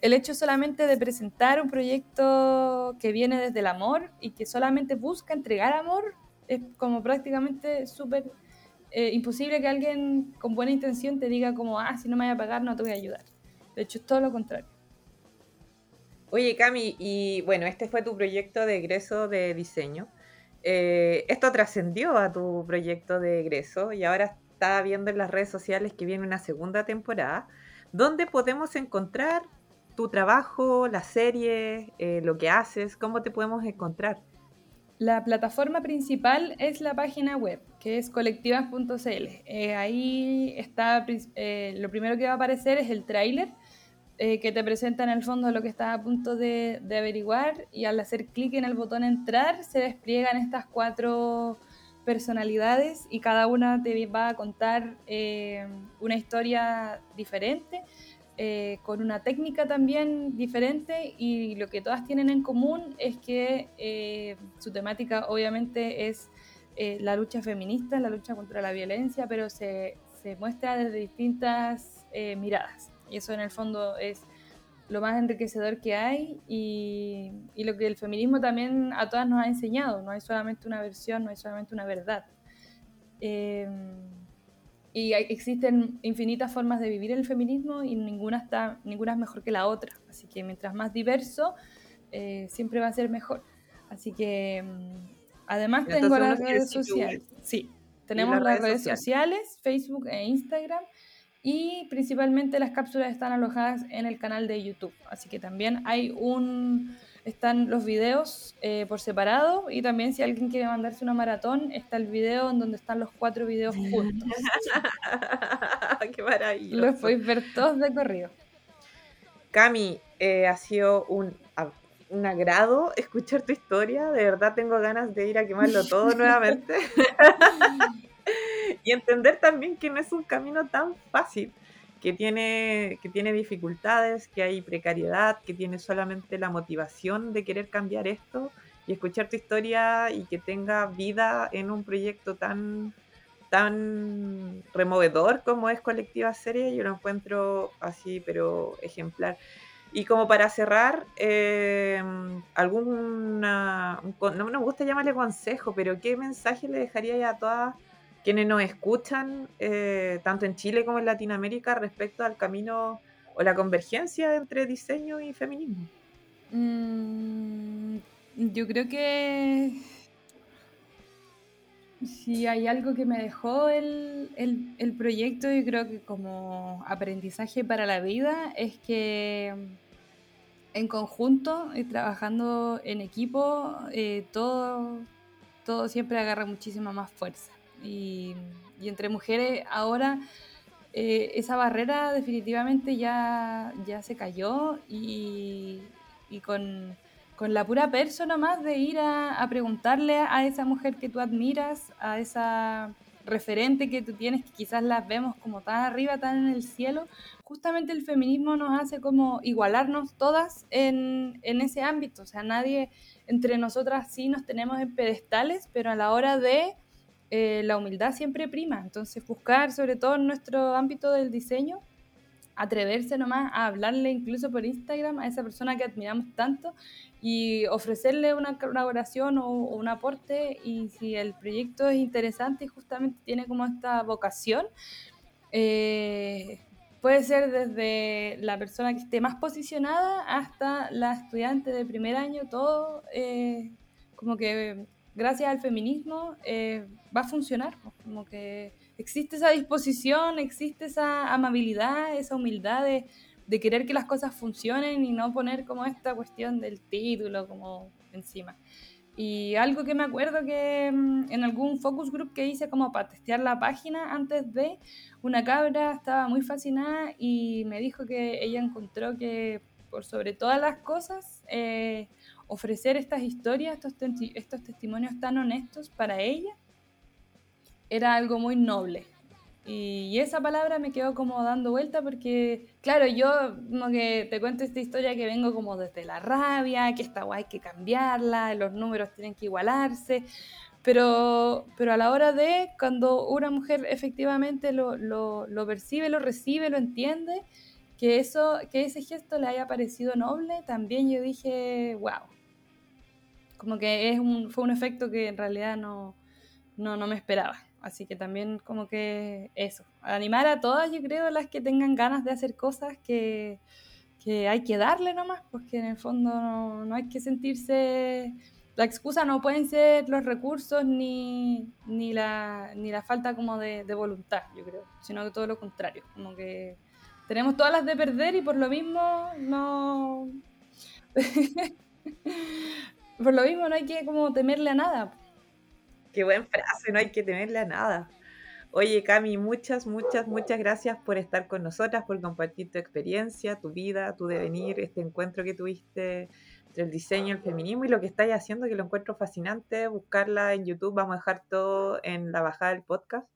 el hecho solamente de presentar un proyecto que viene desde el amor y que solamente busca entregar amor es como prácticamente súper eh, imposible que alguien con buena intención te diga como, ah, si no me voy a pagar no te voy a ayudar. De hecho, es todo lo contrario. Oye, Cami, y bueno, este fue tu proyecto de egreso de diseño. Eh, esto trascendió a tu proyecto de egreso y ahora está viendo en las redes sociales que viene una segunda temporada. ¿Dónde podemos encontrar tu trabajo, la serie, eh, lo que haces? ¿Cómo te podemos encontrar? La plataforma principal es la página web, que es colectivas.cl. Eh, ahí está, lo primero que va a aparecer es el tráiler, eh, que te presenta en el fondo lo que estás a punto de, averiguar y al hacer clic en el botón entrar se despliegan estas cuatro personalidades y cada una te va a contar eh, una historia diferente, eh, con una técnica también diferente y lo que todas tienen en común es que su temática obviamente es la lucha feminista, la lucha contra la violencia, pero se, se muestra desde distintas miradas. Y eso en el fondo es lo más enriquecedor que hay y, y lo que el feminismo también a todas nos ha enseñado. No hay solamente una versión, no hay solamente una verdad. Eh, y hay- existen infinitas formas de vivir el feminismo y ninguna, está, ninguna es mejor que la otra. Así que mientras más diverso, eh, siempre va a ser mejor. Así que mm, además Entonces tengo las redes sociales. Sí, tenemos las redes sociales, Facebook e Instagram. Y principalmente las cápsulas están alojadas en el canal de YouTube. Así que también hay un. Están los videos eh, por separado. Y también, si alguien quiere mandarse una maratón, está el video en donde están los cuatro videos juntos. ¡Qué maravilloso! Los podéis ver todos de corrido. Cami, eh, ha sido un, un agrado escuchar tu historia. De verdad tengo ganas de ir a quemarlo todo nuevamente. y entender también que no es un camino tan fácil, que tiene, que tiene dificultades, que hay precariedad, que tiene solamente la motivación de querer cambiar esto y escuchar tu historia y que tenga vida en un proyecto tan tan removedor como es Colectiva Serie, yo lo encuentro así, pero ejemplar. Y como para cerrar, eh, alguna, no me gusta llamarle consejo, pero ¿qué mensaje le dejaría a todas quienes nos escuchan, eh, tanto en Chile como en Latinoamérica, respecto al camino o la convergencia entre diseño y feminismo? Mm, yo creo que si hay algo que me dejó el, el- el proyecto, yo creo que como aprendizaje para la vida, es que en conjunto y trabajando en equipo, eh, todo, todo siempre agarra muchísima más fuerza. Y, entre mujeres ahora eh, esa barrera definitivamente ya, ya se cayó y, con, con la pura persona más de ir a, a preguntarle a esa mujer que tú admiras, a esa referente que tú tienes, que quizás las vemos como tan arriba, tan en el cielo, justamente el feminismo nos hace como igualarnos todas en, en ese ámbito. O sea, nadie entre nosotras sí nos tenemos en pedestales, pero a la hora de eh, la humildad siempre prima. Entonces, buscar, sobre todo en nuestro ámbito del diseño, atreverse nomás a hablarle incluso por Instagram a esa persona que admiramos tanto y ofrecerle una colaboración o, un aporte y si el proyecto es interesante y justamente tiene como esta vocación, eh, puede ser desde la persona que esté más posicionada hasta la estudiante de primer año, todo eh, como que gracias al feminismo eh, va a funcionar, como que existe esa disposición, existe esa amabilidad, esa humildad de, de querer que las cosas funcionen y no poner como esta cuestión del título como encima. Y algo que me acuerdo que mm, en algún focus group que hice como para testear la página antes de, una cabra estaba muy fascinada y me dijo que ella encontró que por sobre todas las cosas, eh, ofrecer estas historias, estos, estos testimonios tan honestos para ella, era algo muy noble. Y esa palabra me quedó como dando vuelta porque, claro, yo como que te cuento esta historia que vengo como desde la rabia, que esta guay hay que cambiarla, los números tienen que igualarse, pero, pero a la hora de, cuando una mujer efectivamente lo, lo, lo percibe, lo recibe, lo entiende, que, eso, que ese gesto le haya parecido noble, también yo dije, wow. Como que es un, fue un efecto que en realidad no, no, no me esperaba. Así que también como que eso, animar a todas, yo creo, las que tengan ganas de hacer cosas que, que hay que darle nomás, porque en el fondo no, no, hay que sentirse... La excusa no pueden ser los recursos ni, ni, la, ni la falta como de, de voluntad, yo creo, sino que todo lo contrario, como que tenemos todas las de perder y por lo mismo no... por lo mismo no hay que como temerle a nada. Qué buena frase, no hay que temerle a nada. Oye, Cami, muchas, muchas, muchas gracias por estar con nosotras, por compartir tu experiencia, tu vida, tu devenir, este encuentro que tuviste entre el diseño, el feminismo y lo que estáis haciendo, que lo encuentro fascinante. Buscarla en YouTube, vamos a dejar todo en la bajada del podcast.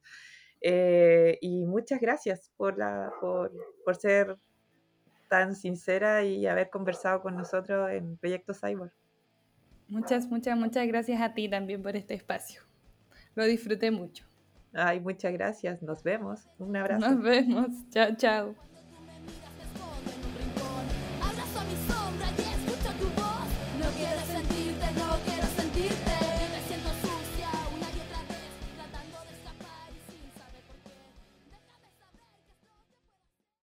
Eh, y muchas gracias por, la, por, por ser tan sincera y haber conversado con nosotros en Proyecto Cyborg. Muchas, muchas, muchas gracias a ti también por este espacio. Lo disfruté mucho. Ay, muchas gracias. Nos vemos. Un abrazo. Nos vemos. Chao, chao.